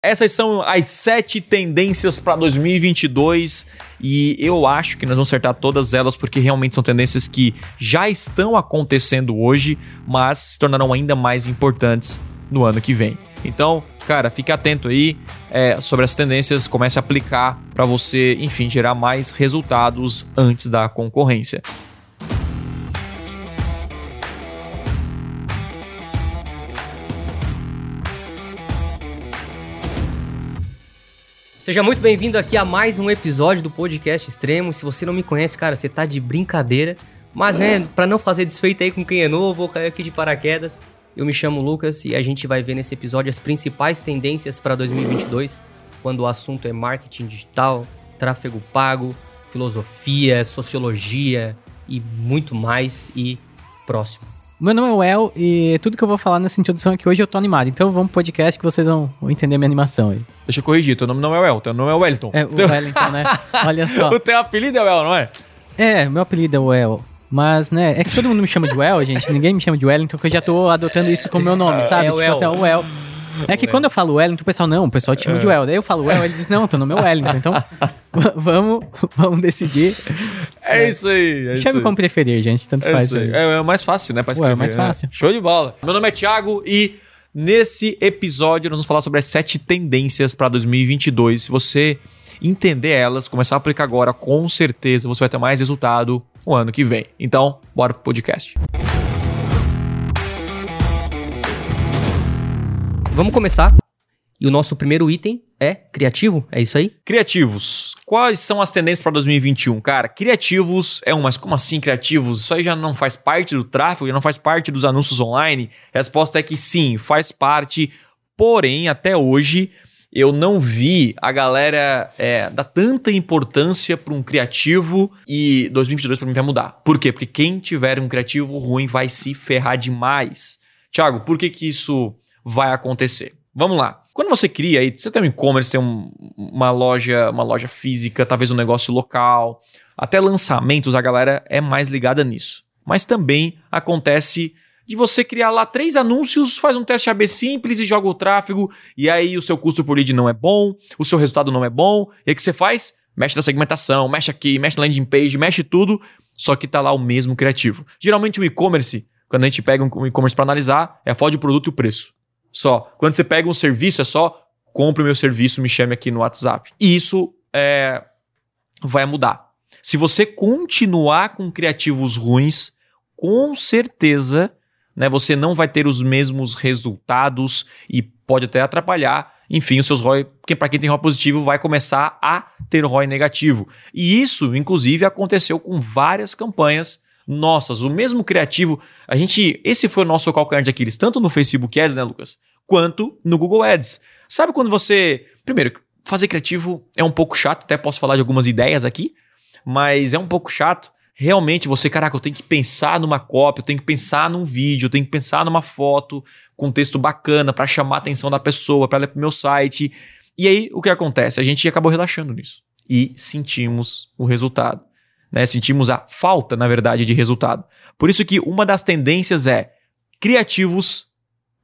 Essas são as sete tendências para 2022 e eu acho que nós vamos acertar todas elas porque realmente são tendências que já estão acontecendo hoje, mas se tornarão ainda mais importantes no ano que vem. Então, cara, fique atento aí é, sobre as tendências, comece a aplicar para você, enfim, gerar mais resultados antes da concorrência. Seja muito bem-vindo aqui a mais um episódio do podcast Extremo. Se você não me conhece, cara, você tá de brincadeira. Mas, né, para não fazer desfeito aí com quem é novo, vou cair aqui de paraquedas. Eu me chamo Lucas e a gente vai ver nesse episódio as principais tendências para 2022, quando o assunto é marketing digital, tráfego pago, filosofia, sociologia e muito mais e próximo. Meu nome é Well e tudo que eu vou falar nessa introdução aqui hoje eu tô animado. Então vamos pro podcast que vocês vão, entender minha animação aí. Deixa eu corrigir, teu nome não é Well, teu nome é Wellington. É, o Wellington, né? Olha só. o teu apelido é Well, não é? É, meu apelido é Well. Mas, né, é que todo mundo me chama de Well, gente. Ninguém me chama de Wellington, porque eu já tô adotando isso como meu nome, sabe? É tipo Well. assim, é o Well. É que quando eu falo Wellington, o pessoal, não, o pessoal te chama de Well. Daí eu falo Well, ele diz, não, teu nome é Wellington. Então, vamos, vamos decidir. É, isso aí. É Chame como preferir, gente. Tanto É faz. isso aí. aí. É, é o mais fácil, né? Pra Ué, escrever. é mais né? fácil. Show de bola. Meu nome é Thiago e nesse episódio nós vamos falar sobre as sete tendências para 2022. Se você entender elas, começar a aplicar agora, com certeza você vai ter mais resultado o ano que vem. Então, bora pro podcast. Vamos começar. E o nosso primeiro item é criativo, é isso aí? Criativos. Quais são as tendências para 2021? Cara, criativos é um, mas como assim criativos? Isso aí já não faz parte do tráfego, já não faz parte dos anúncios online? A resposta é que sim, faz parte. Porém, até hoje, eu não vi a galera é, dar tanta importância para um criativo e 2022 para mim vai mudar. Por quê? Porque quem tiver um criativo ruim vai se ferrar demais. Tiago, por que, que isso vai acontecer? Vamos lá. Quando você cria aí, você tem um e-commerce, tem um- uma loja, uma loja física, talvez um negócio local, até lançamentos, a galera é mais ligada nisso. Mas também acontece de você criar lá três anúncios, faz um teste AB simples e joga o tráfego, e aí o seu custo por lead não é bom, o seu resultado não é bom, e o que você faz? Mexe na segmentação, mexe aqui, mexe na landing page, mexe tudo, só que tá lá o mesmo criativo. Geralmente o e-commerce, quando a gente pega um e-commerce para analisar, é a de produto e o preço. Só. Quando você pega um serviço, é só compre o meu serviço, me chame aqui no WhatsApp. E isso é, vai mudar. Se você continuar com criativos ruins, com certeza né, você não vai ter os mesmos resultados e pode até atrapalhar. Enfim, os seus ROI, porque para quem tem ROI positivo, vai começar a ter ROI negativo. E isso, inclusive, aconteceu com várias campanhas nossas. O mesmo criativo, a gente, esse foi o nosso calcanhar de Aquiles, tanto no Facebook Ads, né, Lucas, quanto no Google Ads. Sabe quando você, primeiro, fazer criativo é um pouco chato, até posso falar de algumas ideias aqui, mas é um pouco chato. Realmente você, caraca, eu tenho que pensar numa cópia, eu tenho que pensar num vídeo, eu tenho que pensar numa foto com um texto bacana para chamar a atenção da pessoa, para ir pro meu site. E aí o que acontece? A gente acabou relaxando nisso e sentimos o resultado. Né? Sentimos a falta, na verdade, de resultado. Por isso que uma das tendências é criativos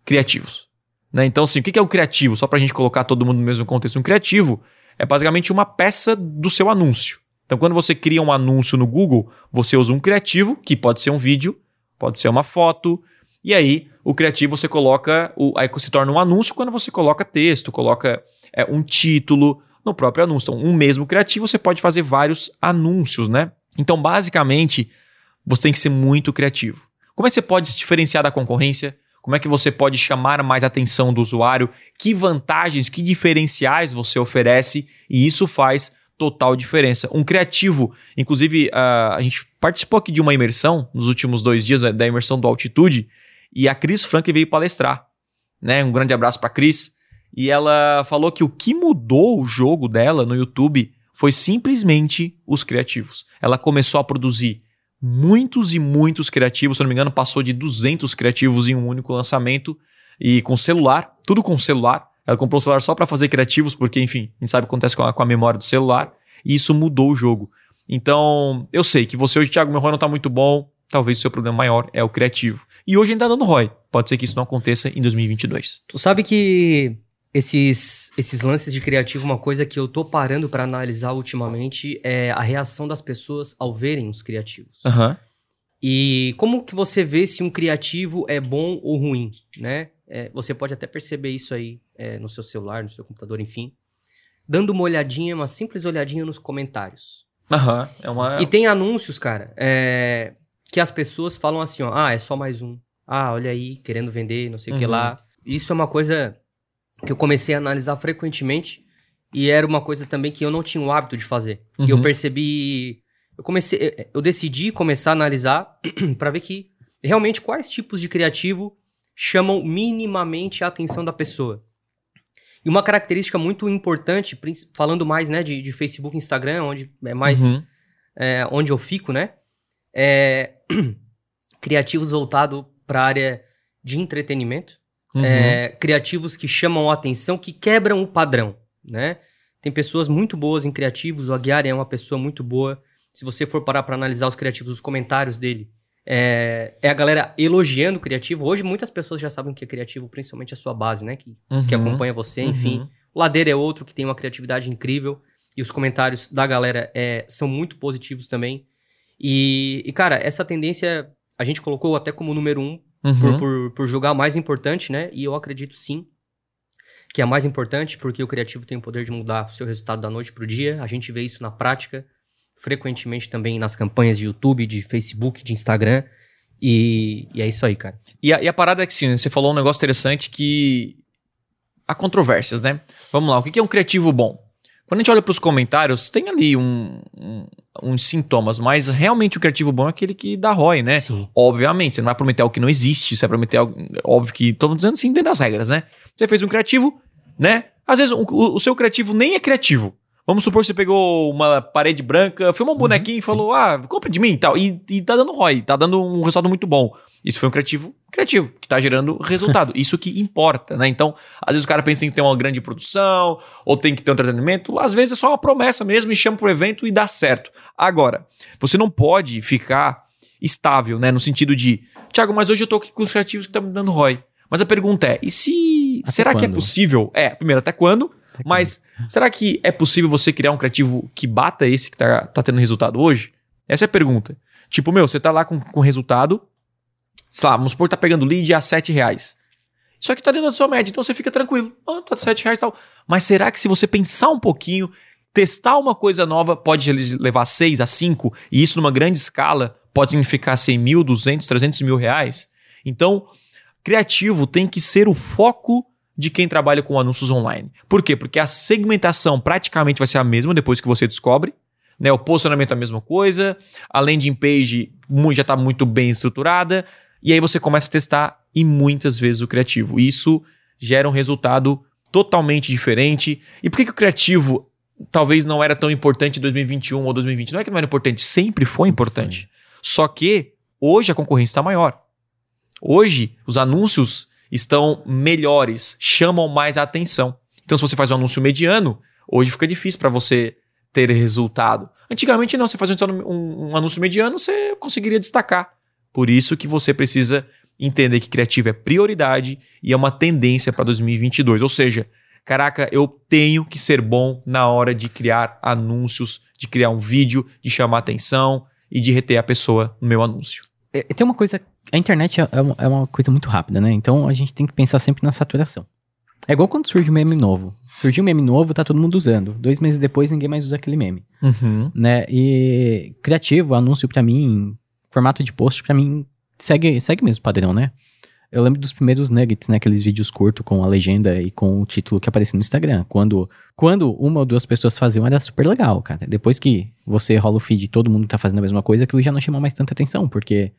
criativos. Né? Então, assim, o que é o criativo? Só para a gente colocar todo mundo no mesmo contexto. Um criativo é basicamente uma peça do seu anúncio. Então, quando você cria um anúncio no Google, você usa um criativo, que pode ser um vídeo, pode ser uma foto, e aí o criativo você coloca, o, aí se torna um anúncio quando você coloca texto, coloca é, um título no próprio anúncio. Então, um mesmo criativo você pode fazer vários anúncios, né? Então, basicamente, você tem que ser muito criativo. Como é que você pode se diferenciar da concorrência? Como é que você pode chamar mais a atenção do usuário? Que vantagens, que diferenciais você oferece? E isso faz total diferença. Um criativo, inclusive, uh, a gente participou aqui de uma imersão nos últimos dois dias, da imersão do Altitude, e a Cris Frank veio palestrar. Né? Um grande abraço para Cris. E ela falou que o que mudou o jogo dela no YouTube foi simplesmente os criativos. Ela começou a produzir muitos e muitos criativos, se não me engano, passou de 200 criativos em um único lançamento e com celular, tudo com celular. Ela comprou o celular só para fazer criativos, porque, enfim, a gente sabe o que acontece com a, com a memória do celular, e isso mudou o jogo. Então, eu sei que você hoje, Thiago, meu ROI não tá muito bom, talvez o seu problema maior é o criativo. E hoje ainda tá dando ROI. Pode ser que isso não aconteça em 2022. Tu sabe que esses, esses lances de criativo, uma coisa que eu tô parando pra analisar ultimamente é a reação das pessoas ao verem os criativos. Aham. E como que você vê se um criativo é bom ou ruim, né? É, você pode até perceber isso aí é, no seu celular, no seu computador, enfim. Dando uma olhadinha, uma simples olhadinha nos comentários. Aham. É uma. E tem anúncios, cara, é, que as pessoas falam assim, ó, ah, é só mais um. Ah, olha aí, querendo vender, não sei o que Uhum. lá. Isso é uma coisa que eu comecei a analisar frequentemente e era uma coisa também que eu não tinha o hábito de fazer. E eu Uhum. percebi, eu comecei, eu decidi começar a analisar pra ver que realmente quais tipos de criativo chamam minimamente a atenção da pessoa. E uma característica muito importante, falando mais né, de, de Facebook e Instagram, onde é mais Uhum. é, onde eu fico, né? É, criativos voltados para a área de entretenimento, Uhum. é, criativos que chamam a atenção, que quebram o padrão, né? Tem pessoas muito boas em criativos, o Aguiar é uma pessoa muito boa. Se você for parar para analisar os criativos, os comentários dele, é, é a galera elogiando o criativo. Hoje muitas pessoas já sabem o que é criativo, principalmente a sua base, né? Que, que Uhum. acompanha você, enfim. Uhum. O Ladeira é outro que tem uma criatividade incrível. E os comentários da galera é, são muito positivos também. E, e, cara, essa tendência a gente colocou até como número um, Uhum. por, por, por julgar a mais importante, né? E eu acredito sim que é a mais importante, porque o criativo tem o poder de mudar o seu resultado da noite pro dia. A gente vê isso na prática, frequentemente também nas campanhas de YouTube, de Facebook, de Instagram. E, e é isso aí, cara. E a, e a parada é que sim, você falou um negócio interessante que. Há controvérsias, né? Vamos lá, o que que é um criativo bom? Quando a gente olha para os comentários, tem ali um- um- uns sintomas, mas realmente o criativo bom é aquele que dá ROI, né? Sim. Obviamente, você não vai prometer algo que não existe, você vai prometer algo. Óbvio que estamos dizendo assim dentro das regras, né? Você fez um criativo, né? Às vezes o- o seu criativo nem é criativo. Vamos supor que você pegou uma parede branca, filmou um bonequinho e falou, ah, compra de mim e tal. E, e tá dando ROI, tá dando um resultado muito bom. Isso foi um criativo criativo, que tá gerando resultado. Isso que importa, né? Então, às vezes o cara pensa em ter uma grande produção, ou tem que ter um entretenimento. Às vezes é só uma promessa mesmo e chama pro evento e dá certo. Agora, você não pode ficar estável, né? No sentido de, Thiago, mas hoje eu tô aqui com os criativos que estão me dando ROI. Mas a pergunta é, e se. Até será que é quando? possível? É, primeiro, até quando? Até Mas será que é possível você criar um criativo que bata esse que tá, tá tendo resultado hoje? Essa é a pergunta. Tipo, meu, você tá lá com, com resultado, sei lá, vamos supor que tá pegando lead a 7 reais. Só que tá dentro da sua média, então você fica tranquilo. Ah, tá 7 reais e tal. Mas será que se você pensar um pouquinho, testar uma coisa nova, pode levar 6 a 5, e isso numa grande escala pode significar 100 mil, 200, 300 mil reais? Então, criativo tem que ser o foco de quem trabalha com anúncios online. Por quê? Porque a segmentação praticamente vai ser a mesma depois que você descobre. Né? O posicionamento é a mesma coisa, a landing page já está muito bem estruturada, e aí você começa a testar e muitas vezes o criativo. Isso gera um resultado totalmente diferente. E por que, que o criativo talvez não era tão importante em 2021 ou 2020? Não é que não era importante, sempre foi importante. Só que hoje a concorrência está maior. Hoje os anúncios estão melhores, chamam mais a atenção. Então, se você faz um anúncio mediano, hoje fica difícil para você ter resultado. Antigamente não, você fazia um, um anúncio mediano, você conseguiria destacar. Por isso que você precisa entender que criativo é prioridade e é uma tendência para 2022. Ou seja, caraca, eu tenho que ser bom na hora de criar anúncios, de criar um vídeo, de chamar atenção e de reter a pessoa no meu anúncio. É, tem uma coisa. A internet é, é uma- é uma coisa muito rápida, né? Então a gente tem que pensar sempre na saturação. É igual quando surge um meme novo. Surgiu um meme novo, tá todo mundo usando. Dois meses depois, ninguém mais usa aquele meme, Uhum. né? E criativo, anúncio pra mim, formato de post pra mim, segue, segue mesmo o padrão, né? Eu lembro dos primeiros nuggets, né? Aqueles vídeos curtos com a legenda e com o título que aparecia no Instagram. Quando, quando uma ou duas pessoas faziam, era super legal, cara. Depois que você rola o feed e todo mundo tá fazendo a mesma coisa, aquilo já não chama mais tanta atenção, porque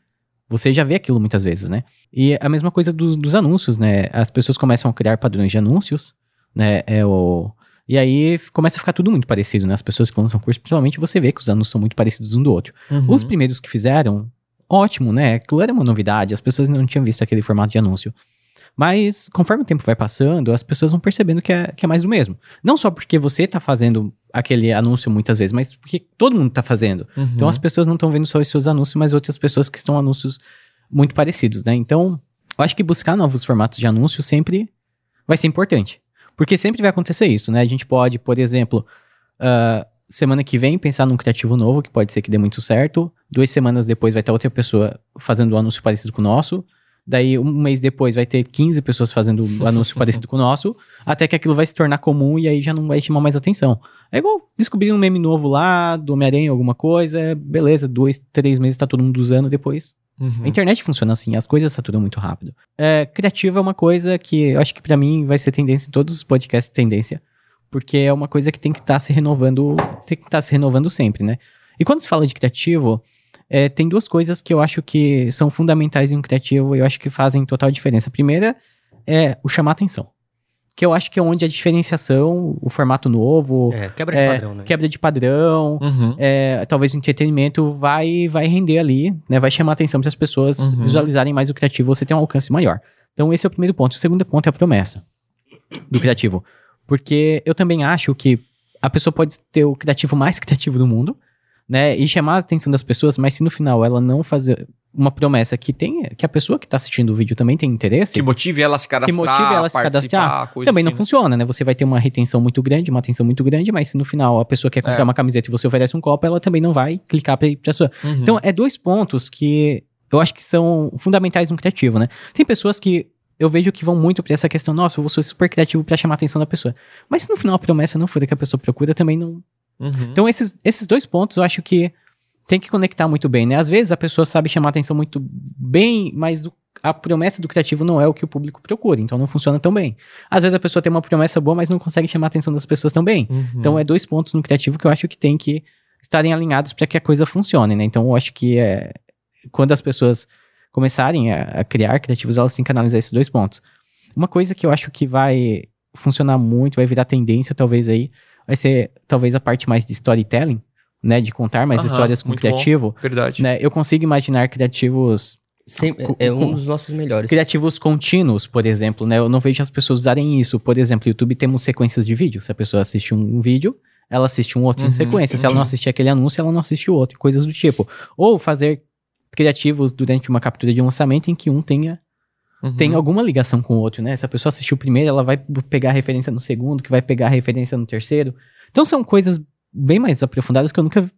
você já vê aquilo muitas vezes, né? E a mesma coisa dos- dos anúncios, né? As pessoas começam a criar padrões de anúncios, né? É o... E aí começa a ficar tudo muito parecido, né? As pessoas que lançam curso, principalmente você vê que os anúncios são muito parecidos um do outro. Uhum. Os primeiros que fizeram, ótimo, né? Aquilo era uma novidade, as pessoas não tinham visto aquele formato de anúncio. Mas conforme o tempo vai passando, as pessoas vão percebendo que é, que é mais do mesmo. Não só porque você tá fazendo aquele anúncio muitas vezes, mas porque todo mundo tá fazendo. Uhum. Então as pessoas não estão vendo só os seus anúncios, mas outras pessoas que estão anúncios muito parecidos, né? Então, eu acho que buscar novos formatos de anúncio sempre vai ser importante. Porque sempre vai acontecer isso, né? A gente pode, por exemplo, ah, semana que vem pensar num criativo novo, que pode ser que dê muito certo. Duas semanas depois vai ter outra pessoa fazendo um anúncio parecido com o nosso. Daí, um mês depois, vai ter 15 pessoas fazendo um anúncio parecido com o nosso, até que aquilo vai se tornar comum e aí já não vai chamar mais atenção. É igual descobrir um meme novo lá, do Homem-Aranha, alguma coisa, beleza, dois, três meses tá todo mundo usando, depois Uhum. a internet funciona assim, as coisas saturam muito rápido. É, criativo é uma coisa que eu acho que pra mim vai ser tendência em todos os podcasts tendência, porque é uma coisa que tem que estar se renovando, tem que estar se renovando sempre, né? E quando se fala de criativo, é, tem duas coisas que eu acho que são fundamentais em um criativo e eu acho que fazem total diferença. A primeira é o chamar atenção, que eu acho que é onde a diferenciação, o formato novo, É, quebra de é, padrão, né? quebra de padrão, Uhum. é, talvez o entretenimento vai vai render ali, né? Vai chamar atenção para as pessoas Uhum. visualizarem mais o criativo, você tem um alcance maior. Então esse é o primeiro ponto. O segundo ponto é a promessa do criativo, porque eu também acho que a pessoa pode ter o criativo mais criativo do mundo, né? E chamar a atenção das pessoas, mas se no final ela não fazer uma promessa que tem, que a pessoa que está assistindo o vídeo também tem interesse, Que motive ela a se cadastrar, motive ela a se cadastrar, também não assim, né? funciona, né? Você vai ter uma retenção muito grande, uma atenção muito grande, mas se no final a pessoa quer comprar É. uma camiseta e você oferece um copo, ela também não vai clicar pra, pra sua. Uhum. Então, é dois pontos que eu acho que são fundamentais no criativo, né? Tem pessoas que eu vejo que vão muito pra essa questão, nossa, eu vou ser super criativo pra chamar a atenção da pessoa. Mas se no final a promessa não for a que a pessoa procura, também não. Uhum. Então, esses, esses dois pontos eu acho que tem que conectar muito bem, né? Às vezes a pessoa sabe chamar atenção muito bem, mas a promessa do criativo não é o que o público procura, então não funciona tão bem. Às vezes a pessoa tem uma promessa boa, mas não consegue chamar a atenção das pessoas tão bem. Uhum. Então é dois pontos no criativo que eu acho que tem que estarem alinhados para que a coisa funcione, né? Então eu acho que é, quando as pessoas começarem a, a criar criativos, elas têm que analisar esses dois pontos. Uma coisa que eu acho que vai funcionar muito, vai virar tendência talvez aí, vai ser talvez a parte mais de storytelling, né? De contar mais Aham, histórias com muito bom. criativo. Verdade. Né? Eu consigo imaginar criativos Sem- é um dos nossos melhores. criativos contínuos, por exemplo, né? Eu não vejo as pessoas usarem isso. Por exemplo, no YouTube temos sequências de vídeo. Se a pessoa assiste um vídeo, ela assiste um outro Uhum, em sequência. Se ela uhum. não assistir aquele anúncio, ela não assiste o outro. Coisas do tipo. Ou fazer criativos durante uma captura de um lançamento em que um tenha, Uhum. tem alguma ligação com o outro, né? Se a pessoa assistiu o primeiro, ela vai pegar a referência no segundo, que vai pegar a referência no terceiro. Então são coisas bem mais aprofundadas que eu nunca,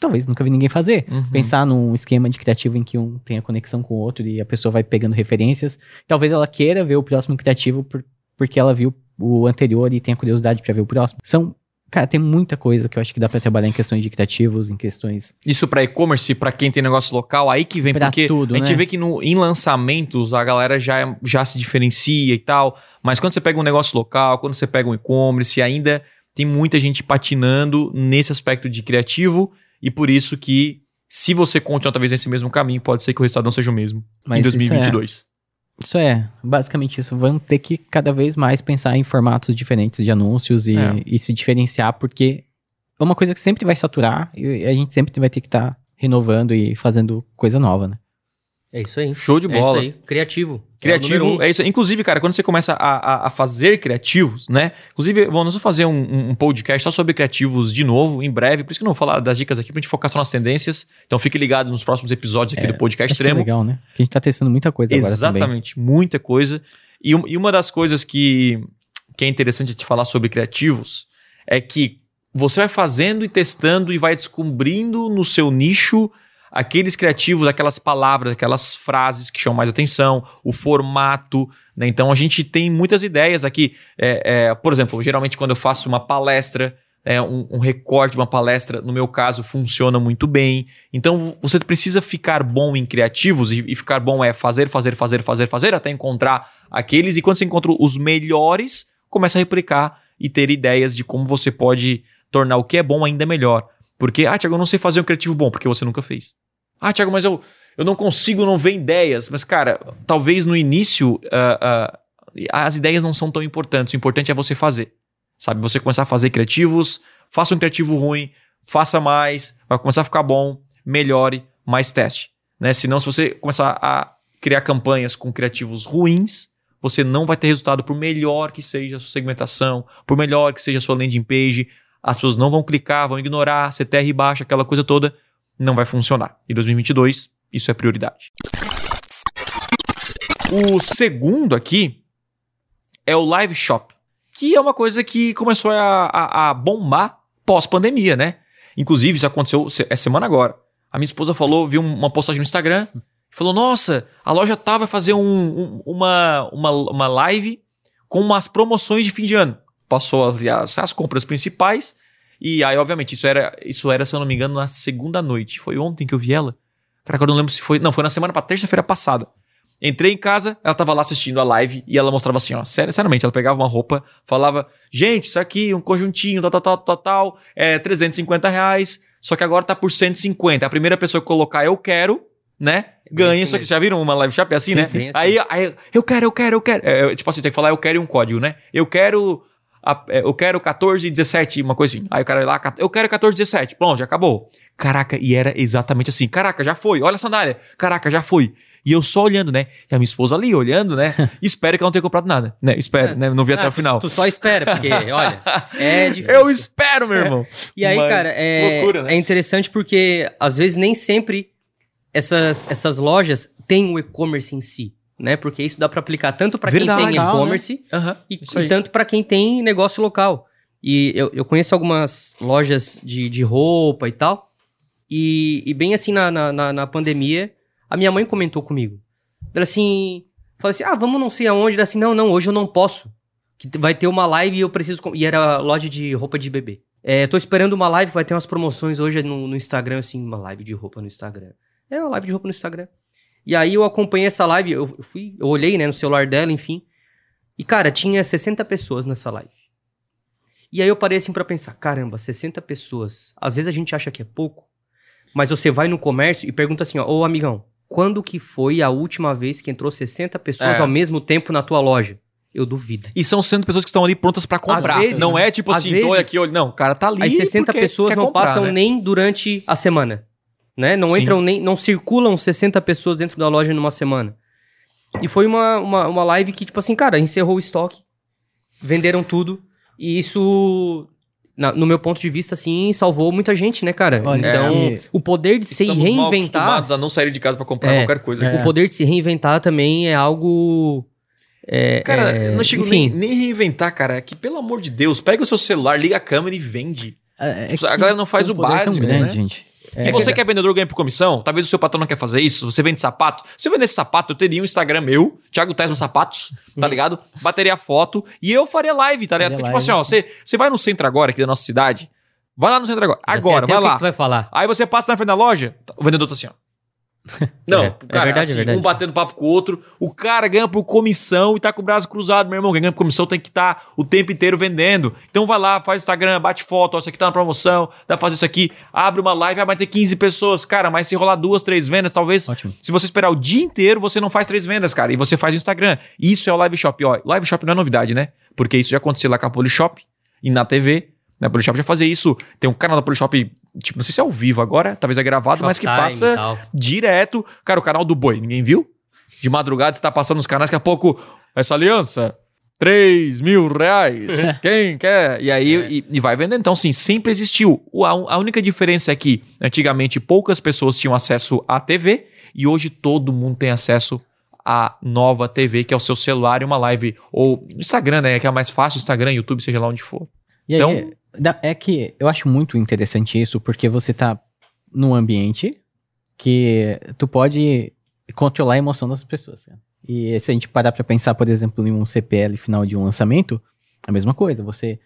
talvez nunca vi ninguém fazer Uhum. pensar num esquema de criativo em que um tenha conexão com o outro e a pessoa vai pegando referências. Talvez ela queira ver o próximo criativo por- porque ela viu o anterior e tenha curiosidade pra ver o próximo. São, cara, tem muita coisa que eu acho que dá pra trabalhar em questões de criativos, em questões Isso pra e-commerce, pra quem tem negócio local, aí que vem, Pra porque tudo, a gente né? vê que no, em lançamentos a galera já, já se diferencia e tal, mas quando você pega um negócio local, quando você pega um e-commerce, ainda tem muita gente patinando nesse aspecto de criativo e por isso que se você continuar talvez nesse mesmo caminho, pode ser que o resultado não seja o mesmo Mas em é- 2022. Isso é, basicamente isso. Vamos ter que cada vez mais pensar em formatos diferentes de anúncios e, É. e se diferenciar, porque é uma coisa que sempre vai saturar e a gente sempre vai ter que estar renovando e fazendo coisa nova, né? É isso aí. Show de É bola. isso aí. Criativo. É Criativo, um. é isso. Inclusive, cara, quando você começa a, a- a fazer criativos, né? Inclusive, vamos fazer um, um podcast só sobre criativos de novo, em breve. Por isso que eu não vou falar das dicas aqui pra gente focar só nas tendências. Então fique ligado nos próximos episódios aqui do podcast Acho que é Extremo. legal, né? Que a gente tá testando muita coisa agora também. Exatamente, muita coisa. E, e uma das coisas que, que é interessante te falar sobre criativos é que você vai fazendo e testando e vai descobrindo no seu nicho aqueles criativos, aquelas palavras, aquelas frases que chamam mais atenção, o formato. né? Então a gente tem muitas ideias aqui. É, é, por exemplo, geralmente quando eu faço uma palestra, é, um, um recorte de uma palestra, no meu caso, funciona muito bem. Então você precisa ficar bom em criativos e, e ficar bom é fazer, fazer, fazer, fazer, fazer, até encontrar aqueles. E quando você encontra os melhores, começa a replicar e ter ideias de como você pode tornar o que é bom ainda melhor. Porque, ah, Thiago, eu não sei fazer um criativo bom, porque você nunca fez. Ah, Thiago, mas eu, eu não consigo não ver ideias. Mas, cara, talvez no início ah, ah, as ideias não são tão importantes. O importante é você fazer. Sabe? Você começar a fazer criativos, faça um criativo ruim, faça mais, vai começar a ficar bom, melhore, mais teste. Né? Senão, se você começar a criar campanhas com criativos ruins, você não vai ter resultado por melhor que seja a sua segmentação, por melhor que seja a sua landing page. As pessoas não vão clicar, vão ignorar, CTR baixa, aquela coisa toda, não vai funcionar. E 2022, isso é prioridade. O segundo aqui é o Live Shop. que é uma coisa que começou a, a, a bombar pós-pandemia, né? Inclusive, isso aconteceu é semana agora. A minha esposa falou, viu uma postagem no Instagram, falou: Nossa, a loja tá vai fazer um- um- uma, uma, uma live com umas promoções de fim de ano. Passou as, as, as compras principais. E aí, obviamente, isso era, isso era, se eu não me engano, na segunda noite. Foi ontem que eu vi ela. Caraca, eu não lembro se foi. Não, foi na semana pra terça-feira passada. Entrei em casa, ela tava lá assistindo a live e ela mostrava assim, ó, sério, seriamente, ela pegava uma roupa, falava, gente, isso aqui, um conjuntinho, tal, tal, tal, tal, tal, é 350 reais, só que agora tá por 150. A primeira pessoa que colocar eu quero, né, ganha isso isso aqui. mesmo. Já viram uma live shop assim, Sim, né? sim, aí, aí, eu quero, eu quero, eu quero. É, tipo assim, tem que falar eu quero e um código, né? Eu quero, a- é, eu quero 14 e 17, uma coisa assim. Aí o cara vai lá, eu quero 14 e 17. Pronto, já acabou. Caraca, e era exatamente assim. Caraca, já foi. Olha a sandália. Caraca, já foi. E eu só olhando, né? E a minha esposa ali olhando, né? Espero que ela não tenha comprado nada, né? Espero, É. né? Não vi até Ah, o final. Tu, só espera, porque, olha, é difícil. Eu espero, meu irmão. E aí, Mas, cara, é, loucura, né? é interessante porque às vezes nem sempre essas, essas lojas têm o e-commerce em si, né? Porque isso dá pra aplicar tanto pra quem tem né? e-commerce Aham, e, e tanto pra quem tem negócio local. E eu, eu conheço algumas lojas de, de roupa e tal. E, e bem assim, na, na, na- pandemia, a minha mãe comentou comigo. Ela assim, falou assim: ah, vamos não sei aonde. Ela assim: não, não, hoje eu não posso. Que vai ter uma live e eu preciso. com-" E era loja de roupa de bebê. É, tô esperando uma live, vai ter umas promoções hoje no, no Instagram, assim, uma live de roupa no Instagram. É uma live de roupa no Instagram. E aí eu acompanhei essa live, eu fui, eu olhei, né, no celular dela, enfim. E, cara, tinha 60 pessoas nessa live. E aí eu parei assim pra pensar, caramba, 60 pessoas. Às vezes a gente acha que é pouco, mas você vai no comércio e pergunta assim, ó, ô amigão, quando que foi a última vez que entrou 60 pessoas É. ao mesmo tempo na tua loja? Eu duvido. E são sendo pessoas que estão ali prontas pra comprar. vezes- não é tipo assim, vezes- aqui, olha. Não, o cara tá ali. As 60 porque pessoas não comprar, passam né? nem durante a semana. Né? Não Sim. entram nem. Não circulam 60 pessoas dentro da loja numa semana. E foi uma, uma, uma live que, tipo assim, cara, encerrou o estoque. Venderam tudo. E isso, na- no meu ponto de vista, assim, salvou muita gente, né, cara? Olha, então, é. o poder de se mal reinventar. acostumados a não sair de casa pra comprar É, qualquer coisa. é. O poder de se reinventar também é algo. É, Cara, é, eu não chego nem, nem reinventar, cara. É que, pelo amor de Deus, pega o seu celular, liga a câmera e vende. É, é A que galera não faz o é tão básico, grande, né? gente. E você que é vendedor ganha por comissão, talvez o seu patrão não quer fazer isso, você vende sapato. Se eu vendesse sapato, eu teria um Instagram meu, Thiago Tesla Sapatos, tá ligado? Bateria a foto e eu faria live, tá ligado? Porque, tipo assim, ó, você, você vai no centro agora, aqui da nossa cidade, vai lá no centro agora, agora, vai que lá. que tu vai falar. Aí você passa na frente da loja, o vendedor tá assim, ó. Não, É, o é cara, verdade, é assim, verdade. um batendo papo com o outro, o cara ganha por comissão e tá com o braço cruzado, meu irmão. Quem ganha por comissão tem que estar o tempo inteiro vendendo. Então vai lá, faz Instagram, bate foto, ó, isso aqui tá na promoção, dá pra fazer isso aqui, abre uma live, ah, vai ter 15 pessoas. Cara, mas se rolar duas, três vendas, talvez. Ótimo. Se você esperar o dia inteiro, você não faz três vendas, cara, e você faz o Instagram. Isso é o live shop, ó. Live shop não é novidade, né? Porque isso já aconteceu lá com a Polishop e na TV. Na Polishop já fazia isso. Tem um canal da Polishop, tipo, não sei se é ao vivo agora, talvez é gravado, mas que passa direto. Cara, o canal do Boi, ninguém viu? De madrugada você tá passando nos canais, daqui a pouco, essa aliança, 3 mil reais, quem quer? E aí, É. e, e vai vendendo. Então, sim, sempre existiu. A, a única diferença é que, antigamente, poucas pessoas tinham acesso à TV e hoje todo mundo tem acesso à nova TV, que é o seu celular e uma live. Ou Instagram, né? Que é a mais fácil, Instagram, YouTube, seja lá onde for. E aí, Então- da- é que eu acho muito interessante isso, porque você tá num ambiente que tu pode controlar a emoção das pessoas. cara. E se a gente parar pra pensar, por exemplo, em um CPL final de um lançamento, a mesma coisa. Você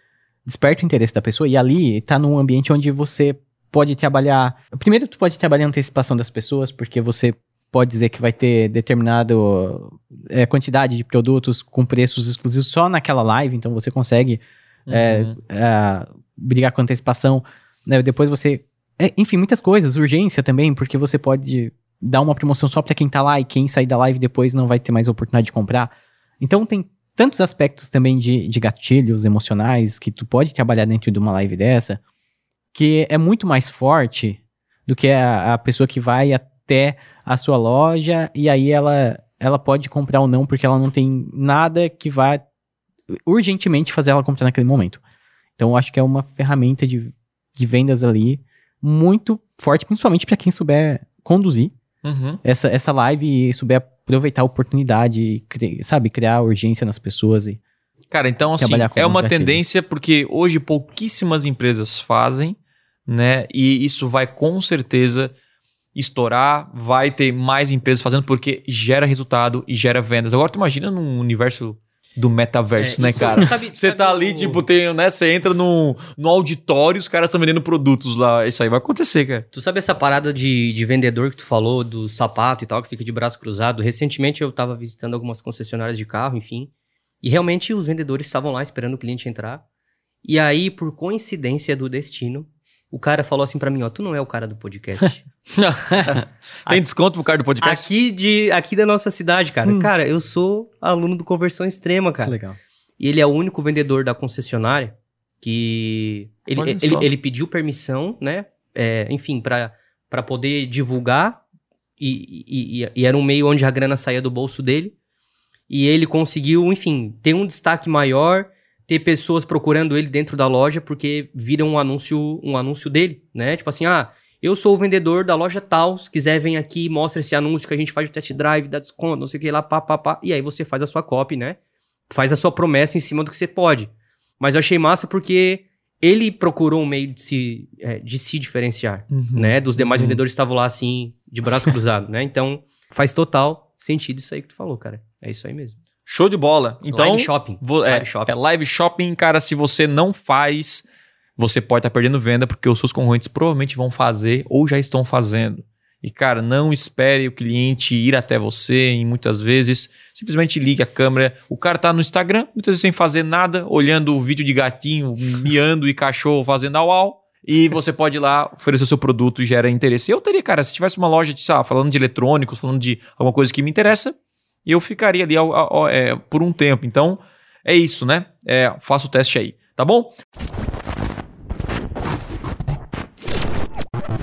desperta o interesse da pessoa e ali tá num ambiente onde você pode trabalhar. Primeiro, tu pode trabalhar a antecipação das pessoas, porque você pode dizer que vai ter determinado é, quantidade de produtos com preços exclusivos só naquela live, então você consegue é, Uhum. é, brigar com antecipação, né? Depois você. é, enfim, muitas coisas, urgência também, porque você pode dar uma promoção só pra quem tá lá e quem sair da live depois não vai ter mais oportunidade de comprar. Então tem tantos aspectos também de, de gatilhos emocionais que tu pode trabalhar dentro de uma live dessa, que é muito mais forte do que a, a pessoa que vai até a sua loja e aí ela, ela pode comprar ou não, porque ela não tem nada que vá urgentemente fazer ela comprar naquele momento. Então acho que é uma ferramenta de, de vendas ali muito forte, principalmente para quem souber conduzir Uhum. essa, essa live e souber aproveitar a oportunidade, cri- sabe, criar urgência nas pessoas. E Cara, então assim, é uma tendência porque hoje pouquíssimas empresas fazem, né? E isso vai com certeza estourar, vai ter mais empresas fazendo porque gera resultado e gera vendas. Agora tu imagina num universo do metaverso, É, né, cara? sabe- Você sabe tá ali, o- tipo, tem, né? Você entra no, no auditório, os caras estão vendendo produtos lá. Isso aí vai acontecer, cara. Tu sabe essa parada de, de vendedor que tu falou, do sapato e tal, que fica de braço cruzado? Recentemente eu tava visitando algumas concessionárias de carro, enfim. E realmente os vendedores estavam lá esperando o cliente entrar. E aí, por coincidência do destino, o cara falou assim pra mim, ó, tu não é o cara do podcast. Tem desconto pro cara do podcast? aqui, de, aqui da nossa cidade, cara. Hum. Cara, eu sou aluno do Conversão Extrema, cara. Legal. E ele é o único vendedor da concessionária que ele, ele, ele pediu permissão, né? É, enfim, para poder divulgar. E, e, e- e era um meio onde a grana saía do bolso dele. E ele conseguiu, enfim, ter um destaque maior, ter pessoas procurando ele dentro da loja porque viram um anúncio, um anúncio dele, né? Tipo assim, ah, eu sou o vendedor da loja tal, se quiser vem aqui, mostra esse anúncio que a gente faz o test drive, dá desconto, não sei o que lá, pá, pá, pá. E aí você faz a sua copy, né? Faz a sua promessa em cima do que você pode. Mas eu achei massa porque ele procurou um meio de se, é, de se diferenciar, Uhum. né? Dos demais Uhum. vendedores que estavam lá, assim, de braço cruzado, né? Então, faz total sentido isso aí que tu falou, cara. É isso aí mesmo. Show de bola. Então, Live shopping. é, Live shopping. é live shopping, cara. Se você não faz, você pode estar perdendo venda porque os seus concorrentes provavelmente vão fazer ou já estão fazendo. E, cara, não espere o cliente ir até você e muitas vezes simplesmente ligue a câmera. O cara tá no Instagram, muitas vezes sem fazer nada, olhando o vídeo de gatinho, miando e cachorro fazendo au au. E você pode ir lá oferecer o seu produto e gera interesse. Eu teria, cara, se tivesse uma loja de, sei lá, falando de eletrônicos, falando de alguma coisa que me interessa, eu ficaria ali ao- ao- é, por um tempo. Então, é isso, né? É, faça o teste aí, tá bom?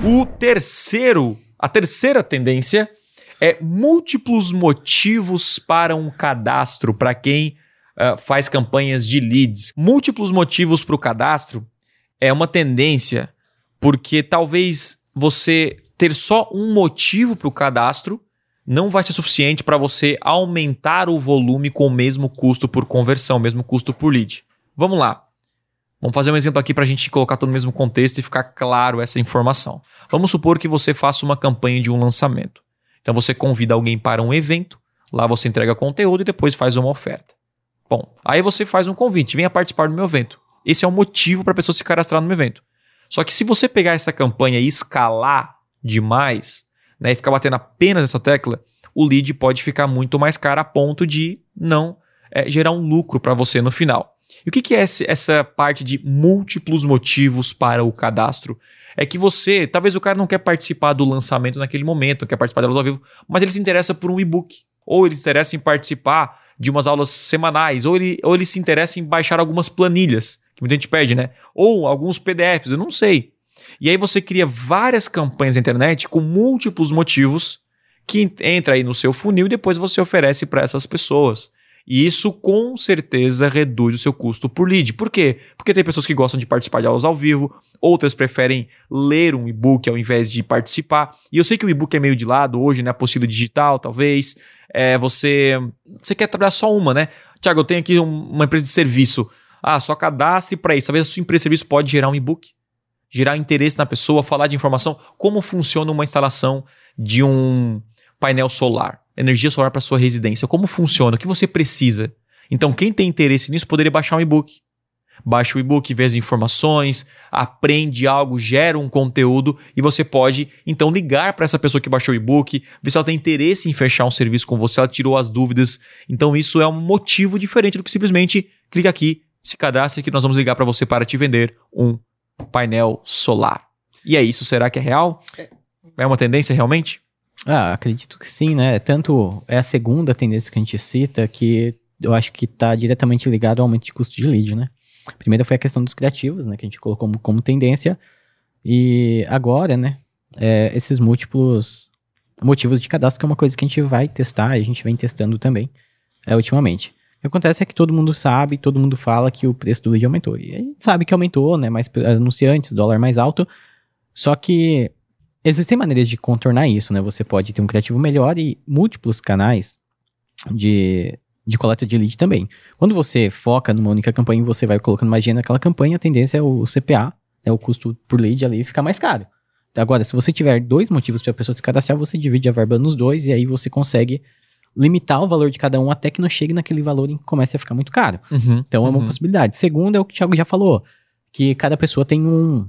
O terceiro, a terceira tendência é múltiplos motivos para um cadastro para quem ah, faz campanhas de leads. Múltiplos motivos para o cadastro é uma tendência porque talvez você ter só um motivo para o cadastro não vai ser suficiente para você aumentar o volume com o mesmo custo por conversão, mesmo custo por lead. Vamos lá. Vamos fazer um exemplo aqui para a gente colocar tudo no mesmo contexto e ficar claro essa informação. Vamos supor que você faça uma campanha de um lançamento. Então você convida alguém para um evento, lá você entrega conteúdo e depois faz uma oferta. Bom, aí você faz um convite, venha participar do meu evento. Esse é o motivo para a pessoa se cadastrar no meu evento. Só que se você pegar essa campanha e escalar demais, né, e ficar batendo apenas essa tecla, o lead pode ficar muito mais caro a ponto de não é, gerar um lucro para você no final. E o que, que é esse- essa parte de múltiplos motivos para o cadastro? É que você, talvez o cara não quer participar do lançamento naquele momento, não quer participar delas ao vivo, mas ele se interessa por um e-book, ou ele se interessa em participar de umas aulas semanais, ou ele, ou ele se interessa em baixar algumas planilhas, que muita gente pede, né? Ou alguns PDFs, eu não sei. E aí você cria várias campanhas na internet com múltiplos motivos que entra aí no seu funil e depois você oferece para essas pessoas. E isso com certeza reduz o seu custo por lead. Por quê? Porque tem pessoas que gostam de participar de aulas ao vivo, outras preferem ler um e-book ao invés de participar. E eu sei que o e-book é meio de lado hoje, né? Apostila digital, talvez. É, você, você quer trabalhar só uma, né? Tiago, eu tenho aqui um- uma empresa de serviço. Ah, só cadastre para isso. Talvez a sua empresa de serviço pode gerar um e-book, gerar interesse na pessoa, falar de informação, como funciona uma instalação de um painel solar, energia solar para sua residência, como funciona, o que você precisa. Então, quem tem interesse nisso poderia baixar um e-book. Baixa o e-book, vê as informações, aprende algo, gera um conteúdo e você pode então ligar para essa pessoa que baixou o e-book, ver se ela tem interesse em fechar um serviço com você, ela tirou as dúvidas. Então, isso é um motivo diferente do que simplesmente clica aqui, se cadastre que nós vamos ligar para você para te vender um painel solar. E é isso, será que é real? É uma tendência realmente? Ah, acredito que sim, né? Tanto é a segunda tendência que a gente cita que eu acho que está diretamente ligado ao aumento de custo de lead, né? A primeira foi a questão dos criativos, né? Que a gente colocou como, como tendência. E agora, né? é, esses múltiplos motivos de cadastro, que é uma coisa que a gente vai testar, e a gente vem testando também, é, ultimamente. O que acontece é que todo mundo sabe, todo mundo fala que o preço do lead aumentou. E a gente sabe que aumentou, né? Mais anunciantes, dólar mais alto. Só que existem maneiras de contornar isso, né? Você pode ter um criativo melhor e múltiplos canais de, de coleta de lead também. Quando você foca numa única campanha e você vai colocando mais dinheiro naquela campanha, a tendência é o CPA, né, o custo por lead ali, ficar mais caro. Agora, se você tiver dois motivos para a pessoa se cadastrar, você divide a verba nos dois e aí você consegue limitar o valor de cada um até que não chegue naquele valor e comece a ficar muito caro. Uhum, Então é uma uhum. possibilidade. Segundo é o que o Thiago já falou, que cada pessoa tem um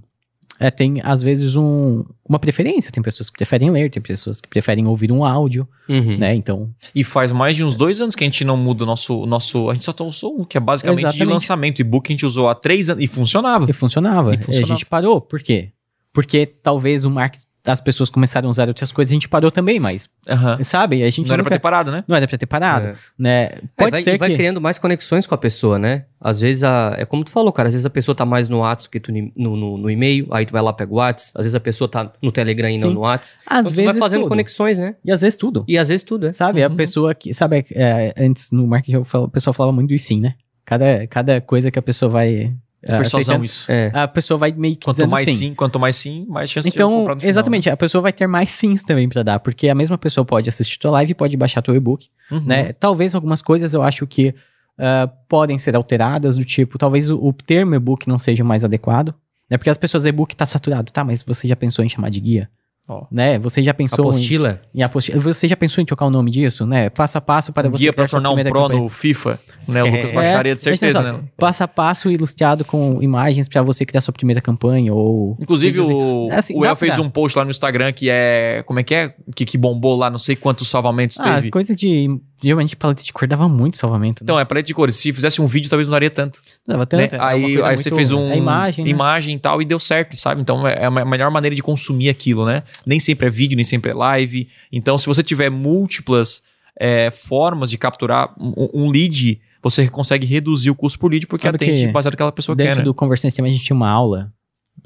é, tem às vezes um, uma preferência. Tem pessoas que preferem ler, tem pessoas que preferem ouvir um áudio, Uhum. né? Então, E faz mais de uns dois anos que a gente não muda o nosso. nosso a gente só usou um, que é basicamente de Exatamente. lançamento. E-book a gente usou há três anos e funcionava. e funcionava. E funcionava. A gente parou. Por quê? Porque talvez o marketing as pessoas começaram a usar outras coisas, a gente parou também, mas, Aham. sabe? A gente Não era pra nunca- ter parado, né? não era pra ter parado, É. né? É, Pode vai, ser e vai que criando mais conexões com a pessoa, né? Às vezes, a, é como tu falou, cara. Às vezes a pessoa tá mais no WhatsApp que tu no, no, no e-mail, aí tu vai lá, pega o WhatsApp. Às vezes a pessoa tá no Telegram e não no WhatsApp. às Então tu vezes vai fazendo tudo. conexões, né? E às vezes tudo. E às vezes tudo, é. Sabe? A Uhum. pessoa que. Sabe, é, antes no marketing o pessoal falava muito do sim, né? Cada, cada coisa que a pessoa vai. É, Persuasão, aceitando, isso. É. A pessoa vai meio que Quanto dizendo mais sim. sim. quanto mais sim, mais chance de Então, comprar no final, exatamente, a pessoa vai ter mais sims também pra dar, porque a mesma pessoa pode assistir tua live e pode baixar teu e-book, né? Uhum. né? Talvez algumas coisas eu acho que ah, podem ser alteradas, do tipo, talvez o, o termo e-book não seja mais adequado, né? Porque as pessoas e-book tá saturado, tá? Mas você já pensou em chamar de guia? Ó. Né? Você já pensou em, Apostila. em apostila? Você já pensou em trocar o nome disso, né? Passo a passo para Um você guia sua tornar um pro campanha. no FIFA, né? O Lucas É. baixaria de certeza, né? Passo a passo ilustrado com imagens pra você criar sua primeira campanha ou Inclusive, o, Assim, o dá El fez pra- um post lá no Instagram que é. Como é que é? Que, que bombou lá, não sei quantos salvamentos Ah, teve. coisa de. Geralmente paleta de cor dava muito salvamento. Né? Então, é paleta de cores. Se fizesse um vídeo, talvez não daria tanto. dava né? tanto. é uma Aí, coisa aí você fez um. a imagem. né? imagem e tal, e deu certo, sabe? Então é a me- melhor maneira de consumir aquilo, né? Nem sempre é vídeo, nem sempre é live. Então, se você tiver múltiplas é, formas de capturar um, um lead, você consegue reduzir o custo por lead, porque Sabe atende que baseado no que aquela pessoa Dentro quer, né? do Conversão Sistema a gente tinha uma aula,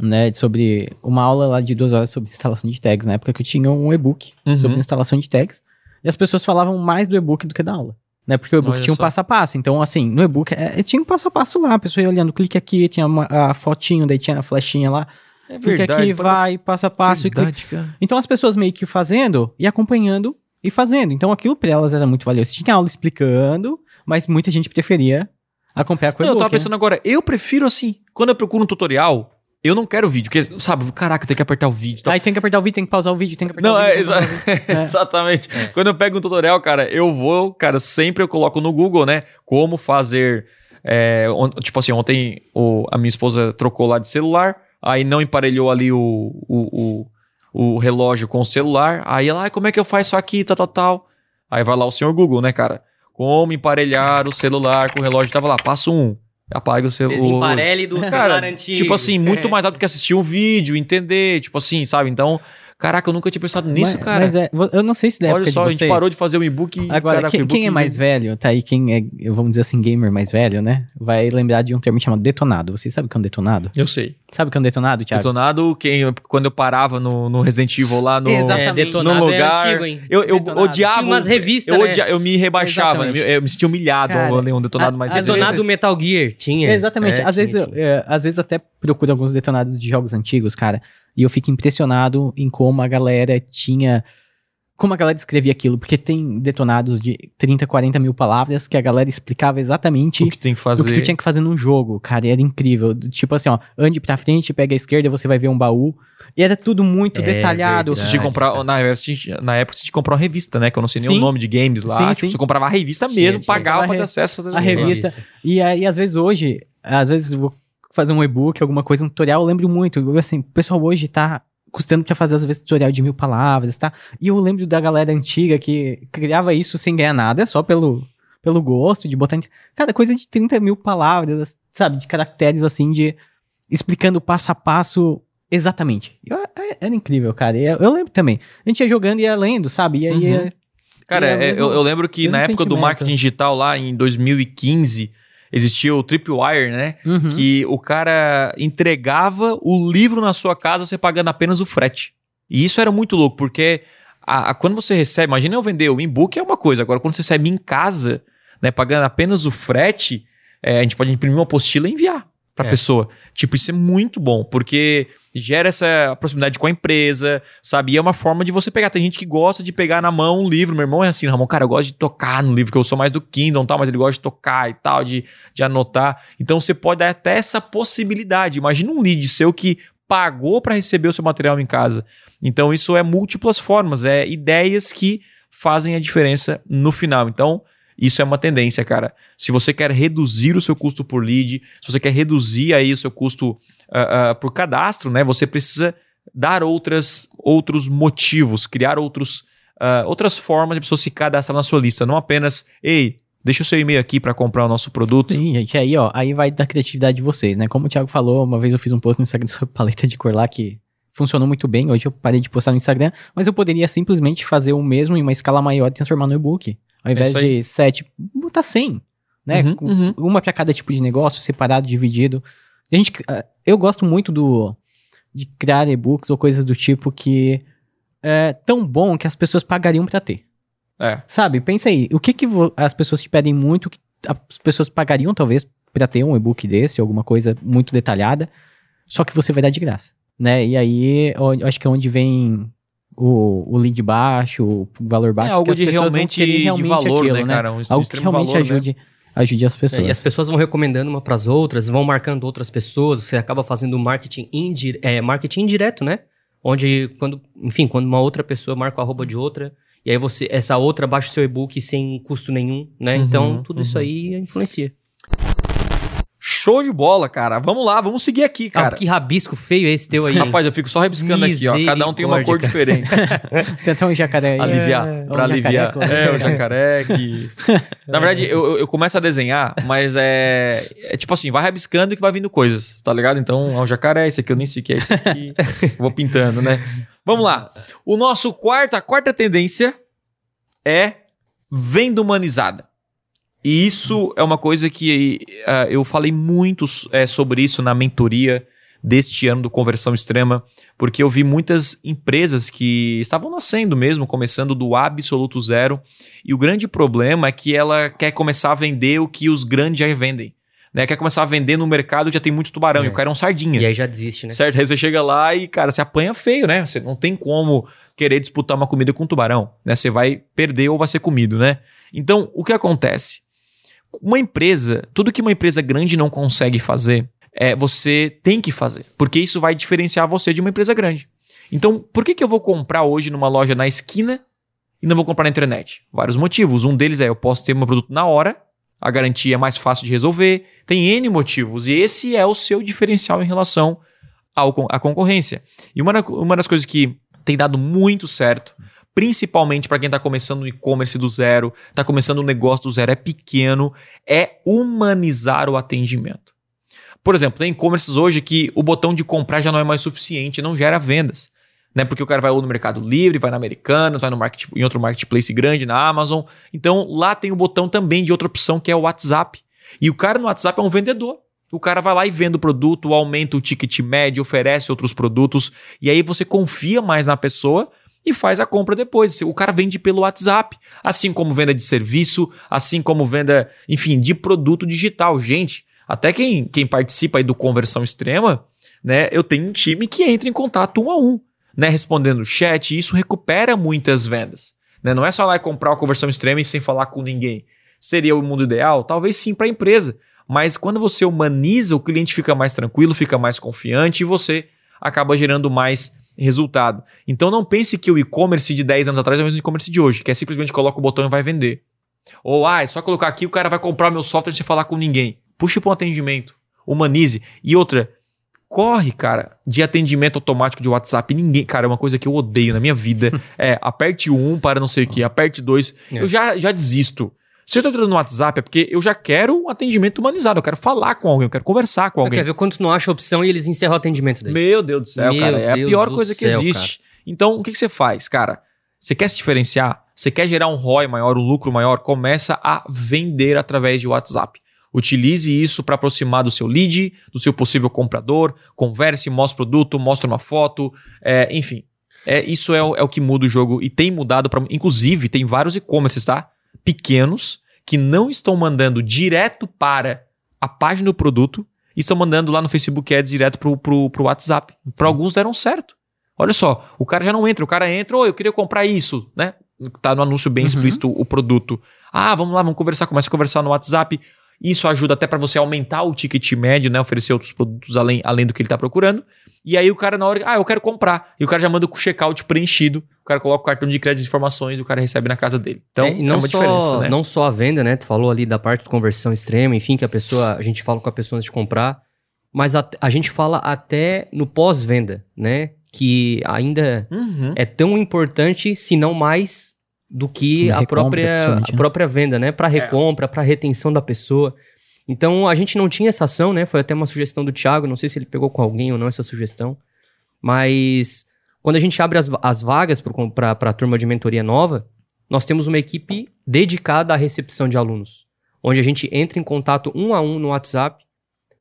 né? Sobre. Uma aula lá de duas horas sobre instalação de tags. Na época que eu tinha um e-book Uhum. sobre instalação de tags. E as pessoas falavam mais do e-book do que da aula. Né? Porque o e-book tinha um só. passo a passo. Então, assim, no e-book é, tinha um passo a passo lá. A pessoa ia olhando, clique aqui, tinha uma, a fotinho, daí tinha a flechinha lá. É clique aqui, vai, passo a passo e verdade, cara. Então as pessoas meio que fazendo e acompanhando e fazendo. Então aquilo pra elas era muito valioso. Tinha aula explicando, mas muita gente preferia acompanhar com o Não, eu tava né? pensando agora, eu prefiro assim, quando eu procuro um tutorial, eu não quero vídeo, porque, sabe, caraca, tem que apertar o vídeo. e tal. Aí tem que apertar o vídeo, tem que pausar o vídeo, tem que apertar Não, o vídeo. é, exa-. É. exatamente. Quando eu pego um tutorial, cara, eu vou, cara, sempre eu coloco no Google, né? Como fazer. é, on- tipo assim, ontem o- a minha esposa trocou lá de celular, aí não emparelhou ali o, o, o, o relógio com o celular. Aí ela, "Ai, como é que eu faço isso aqui, tal, tal, tal. Aí vai lá o senhor Google, né, cara? Como emparelhar o celular com o relógio? Tava lá, passo um. Apaga o celular. Desemparelhe do celular Cara, antigo. tipo assim, muito mais rápido que assistir um vídeo, entender, tipo assim, sabe? Então, caraca, eu nunca tinha pensado nisso, mas, cara. Mas é, eu não sei se da Olha época só, de a gente vocês. parou de fazer um e-book e Agora, caraca, quem, o e-book quem é mais velho, tá aí, quem é, vamos dizer assim, gamer mais velho, né? Vai lembrar de um termo chamado detonado. Vocês sabem o que é um detonado? Eu sei. Sabe o que é um detonado, Thiago? Detonado, quem, quando eu parava no, no Resident Evil lá no, Exatamente. É, detonado no é lugar. antigo, hein? eu eu Detonado. odiava. Tinha umas revistas, eu, né? odia- eu me rebaixava, né? Exatamente. eu, eu me sentia humilhado Cara, ao ler um detonado a- mais recente. Detonado vezes- Metal Gear, tinha. Exatamente. É, às, tinha, vezes, eu- tinha. é, às vezes até procuro alguns detonados de jogos antigos, cara, e eu fico impressionado em como a galera tinha. Como a galera escrevia aquilo, porque tem detonados de 30, 40 mil palavras que a galera explicava exatamente O que tem que o fazer. que tu tinha que fazer num jogo, cara, e era incrível. Tipo assim, ó, ande pra frente, pega a esquerda, você vai ver um baú. E era tudo muito É detalhado. Você tinha comprar, na, época, você tinha- na época você tinha que comprar uma revista, né? Que eu não sei nem Sim. o nome de games lá. Sim, tipo, sim. você comprava a revista mesmo, tinha. pagava pra ter acesso a revista. E aí, às vezes, hoje, às vezes vou fazer um e-book, alguma coisa, um tutorial, eu lembro muito. Eu, Assim, o pessoal hoje tá custando pra fazer, às vezes, tutorial de mil palavras, tá? E eu lembro da galera antiga que criava isso sem ganhar nada, só pelo, pelo gosto de botar. Cada coisa de 30 mil palavras, sabe? De caracteres, assim, de explicando passo a passo exatamente. Eu- é- era incrível, cara. Eu, eu lembro também. A gente ia jogando e ia lendo, sabe? E aí. Uhum. Cara, é é, mesmo- eu, eu lembro que na época do sentimento. marketing digital, lá em 2015, existia o Tripwire, né? Uhum. Que o cara entregava o livro na sua casa, você pagando apenas o frete. E isso era muito louco, porque a- a- quando você recebe, imagina eu vender o e-book é uma coisa, agora quando você recebe em casa, né, pagando apenas o frete, é, a gente pode imprimir uma apostila e enviar. pra É. pessoa. Tipo, isso é muito bom, porque gera essa proximidade com a empresa, sabe? E é uma forma de você pegar. Tem gente que gosta de pegar na mão um livro. Meu irmão é assim, Ramon, cara, eu gosto de tocar no livro, que eu sou mais do Kindle e tal, mas ele gosta de tocar e tal, de, de anotar. Então você pode dar até essa possibilidade. Imagina um lead seu que pagou para receber o seu material em casa. Então isso é múltiplas formas, é ideias que fazem a diferença no final. Então, isso é uma tendência, cara. Se você quer reduzir o seu custo por lead, se você quer reduzir aí o seu custo ah, ah, por cadastro, né? Você precisa dar outras, outros motivos, criar outros, ah, outras formas de pessoa se cadastrar na sua lista. Não apenas, ei, deixa o seu e-mail aqui para comprar o nosso produto. Sim, gente, aí, ó, aí vai da criatividade de vocês, né? Como o Thiago falou, uma vez eu fiz um post no Instagram sobre paleta de cor lá que funcionou muito bem. Hoje eu parei de postar no Instagram, mas eu poderia simplesmente fazer o mesmo em uma escala maior e transformar no e-book. Ao invés isso aí. de 7, botar 100, né? Uhum, uhum. Uma para cada tipo de negócio, separado, dividido. A gente, ah, eu gosto muito do de criar e-books ou coisas do tipo que é tão bom que as pessoas pagariam pra ter. É. Sabe? Pensa aí, o que que as pessoas te pedem muito, que as pessoas pagariam talvez pra ter um e-book desse, alguma coisa muito detalhada, só que você vai dar de graça, né? E aí, acho que é onde vem o, o lead baixo, o valor baixo, é algo que as de realmente, querer de realmente valor, aquilo, né, cara? Um Algo que realmente valor, né? ajude, ajude as pessoas. É, e as pessoas vão recomendando uma para as outras, vão marcando outras pessoas, você acaba fazendo marketing, indi é, marketing indireto, né? Onde, quando, enfim, quando uma outra pessoa marca o arroba de outra, e aí você, essa outra baixa o seu e-book sem custo nenhum, né? Uhum, então, tudo isso uhum. aí influencia. Show de bola, cara. Vamos lá, vamos seguir aqui, Ah, cara. que rabisco feio é esse teu aí. Rapaz, eu fico só rebiscando aqui, ó. Cada um tem uma cor diferente. Até um jacaré aí. aliviar, É, pra um aliviar. jacaré, é, o jacaré que... Na verdade, eu, eu- começo a desenhar, mas é, é tipo assim, vai rabiscando que vai vindo coisas, tá ligado? Então, é o jacaré, esse aqui eu nem sei o que é esse aqui. Vou pintando, né? Vamos lá. O nosso quarto, a quarta tendência é venda humanizada. E isso é uma coisa que ah, eu falei muito é, sobre isso na mentoria deste ano do Conversão Extrema, porque eu vi muitas empresas que estavam nascendo mesmo, começando do absoluto zero, e o grande problema é que ela quer começar a vender o que os grandes já vendem. Né? Quer começar a vender no mercado já tem muito tubarão, É. e o cara é um sardinha. E aí já desiste, né? Certo? Aí você chega lá e, cara, você apanha feio, né? Você não tem como querer disputar uma comida com um tubarão, né? Você vai perder ou vai ser comido, né? Então, o que acontece? Uma empresa, tudo que uma empresa grande não consegue fazer, é você tem que fazer, porque isso vai diferenciar você de uma empresa grande. Então, por que, que eu vou comprar hoje numa loja na esquina e não vou comprar na internet? Vários motivos. Um deles é eu posso ter meu produto na hora, a garantia é mais fácil de resolver, tem N motivos, e esse é o seu diferencial em relação ao à concorrência. E uma, uma das coisas que tem dado muito certo, principalmente para quem está começando o e-commerce do zero, está começando um negócio do zero, é pequeno, é humanizar o atendimento. Por exemplo, tem e-commerces hoje que o botão de comprar já não é mais suficiente, não gera vendas. Né? Porque o cara vai ou no Mercado Livre, vai na Americanas, vai no market, em outro marketplace grande, na Amazon. Então lá tem o botão também de outra opção que é o WhatsApp. E o cara no WhatsApp é um vendedor. O cara vai lá e vende o produto, aumenta o ticket médio, oferece outros produtos, e aí você confia mais na pessoa e faz a compra depois. O cara vende pelo WhatsApp, assim como venda de serviço, assim como venda, enfim, de produto digital. Gente, até quem, quem participa aí do Conversão Extrema, né, eu tenho um time que entra em contato um a um, né, respondendo chat, e isso recupera muitas vendas. Né? Não é só lá comprar a Conversão Extrema e sem falar com ninguém. Seria o mundo ideal? Talvez sim para a empresa. Mas quando você humaniza, o cliente fica mais tranquilo, fica mais confiante e você acaba gerando mais resultado. Então não pense que o e-commerce de 10 anos atrás é o mesmo e-commerce de hoje, que é simplesmente coloca o botão e vai vender. Ou, ah, é só colocar aqui o cara vai comprar meu software sem falar com ninguém. Puxe para um atendimento. Humanize. E outra, corre, cara, de atendimento automático de WhatsApp. Ninguém, cara, é uma coisa que eu odeio na minha vida. é, aperte um para não sei o que, aperte dois. É. Eu já, já desisto. Se eu tô entrando no WhatsApp é porque eu já quero um atendimento humanizado, eu quero falar com alguém, eu quero conversar com alguém. Quer ver quando tu não acha a opção e eles encerram o atendimento daí. Meu Deus do céu, Meu cara. É a pior coisa que céu, existe. Então, o que, que você faz, cara? Você quer se diferenciar? Você quer gerar um ROI maior, um lucro maior? Começa a vender através de WhatsApp. Utilize isso para aproximar do seu lead, do seu possível comprador. Converse, mostre produto, mostre uma foto, é, enfim. É, isso é, o- é o que muda o jogo e tem mudado para. Inclusive, tem vários e-commerces, tá? Pequenos que não estão mandando direto para a página do produto, e estão mandando lá no Facebook Ads direto pro, pro, pro WhatsApp. Para alguns deram certo. Olha só, o cara já não entra, o cara entra, ô, eu queria comprar isso, né? Tá no anúncio bem Uhum. explícito o produto. Ah, vamos lá, vamos conversar, começa a conversar no WhatsApp. Isso ajuda até para você aumentar o ticket médio, né? Oferecer outros produtos além, além do que ele tá procurando. E aí o cara, na hora, ah, eu quero comprar. E o cara já manda com o checkout preenchido. O cara coloca o cartão de crédito de informações e o cara recebe na casa dele. Então, É, é, não uma só, diferença, né? Não só a venda, né? Tu falou ali da parte de conversão extrema, enfim, que a pessoa, a gente fala com a pessoa antes de comprar, mas a, a gente fala até no pós-venda, né? Que ainda Uhum. é tão importante, se não mais, do que a recompra, própria, a né? própria venda, né? Para recompra, para retenção da pessoa. Então a gente não tinha essa ação, né? Foi até uma sugestão do Thiago, não sei se ele pegou com alguém ou não essa sugestão, mas quando a gente abre as, as vagas para a turma de mentoria nova, nós temos uma equipe dedicada à recepção de alunos, onde a gente entra em contato um a um no WhatsApp,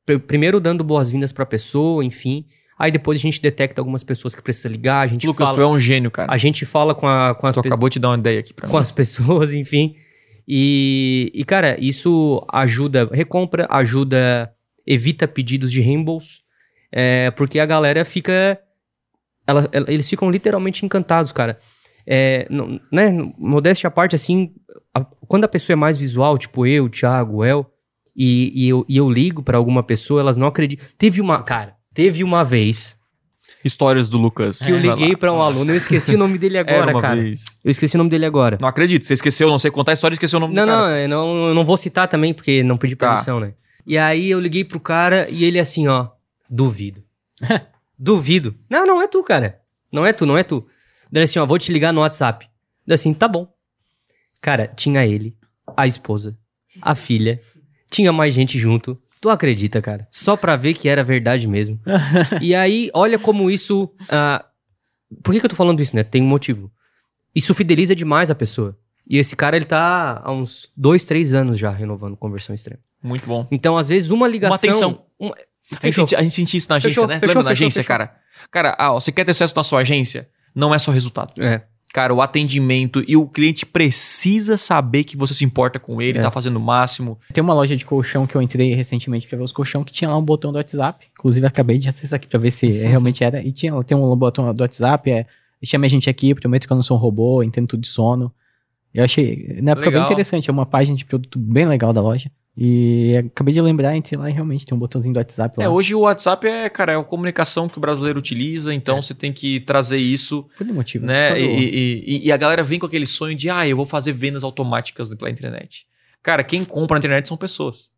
pr- primeiro dando boas-vindas para a pessoa, enfim. Aí depois a gente detecta algumas pessoas que precisa ligar, a gente Lucas, fala, tu é um gênio, cara. a gente fala com, a, com as Tu acabou de dar uma ideia aqui pra com mim. as pessoas, enfim. E, e, cara, isso ajuda, recompra, ajuda, evita pedidos de reembolso, é, porque a galera fica, ela- ela- eles ficam literalmente encantados, cara. É, não- né, modéstia à parte, assim, a- quando a pessoa é mais visual, tipo eu, o Thiago, o El, e, e eu, e eu ligo pra alguma pessoa, elas não acreditam. Teve uma, cara, teve uma vez Histórias do Lucas. que eu liguei pra um aluno, eu esqueci o nome dele Era agora, uma cara. vez. Eu esqueci o nome dele agora. Não acredito, você esqueceu, não sei contar a história e esqueceu o nome Não, do não, cara. eu não, eu não vou citar também, porque não pedi Tá. permissão, né? E aí eu liguei pro cara e ele assim, ó, duvido. duvido. Não, não é tu, cara. Não é tu, não é tu. Daí assim, ó, vou te ligar no WhatsApp. Daí assim, tá bom. Cara, tinha ele, a esposa, a filha, tinha mais gente junto. Tu acredita, cara? Só pra ver que era verdade mesmo. e aí, olha como isso. ah, por que, que eu tô falando isso, né? Tem um motivo. Isso fideliza demais a pessoa. E esse cara, ele tá há uns dois, três anos já renovando conversão extrema. Muito bom. Então, às vezes, uma ligação. atenção. uma- A gente, senti, a gente sentia isso na agência, Fechou, né? fechou, Lembra na fechou, agência, fechou. cara? Cara, ah, ó, você quer ter sucesso na sua agência? Não é só resultado. É. Cara, o atendimento e o cliente precisa saber que você se importa com ele, É. tá fazendo o máximo. Tem uma loja de colchão que eu entrei recentemente pra ver os colchão que tinha lá um botão do WhatsApp. Inclusive, acabei de acessar aqui pra ver se realmente era. E tinha, tem um botão do WhatsApp, é. Chame a gente aqui, prometo que eu não sou um robô, entendo tudo de sono. Eu achei, na época, Legal. bem interessante. É uma página de produto bem legal da loja. E acabei de lembrar, entrei lá e realmente tem um botãozinho do WhatsApp lá. É, hoje o WhatsApp é, cara, é a comunicação que o brasileiro utiliza, então você tem que trazer isso, Por nenhum motivo. né? E, e- e- e a galera vem com aquele sonho de, ah, eu vou fazer vendas automáticas pela internet. Cara, quem compra na internet são pessoas.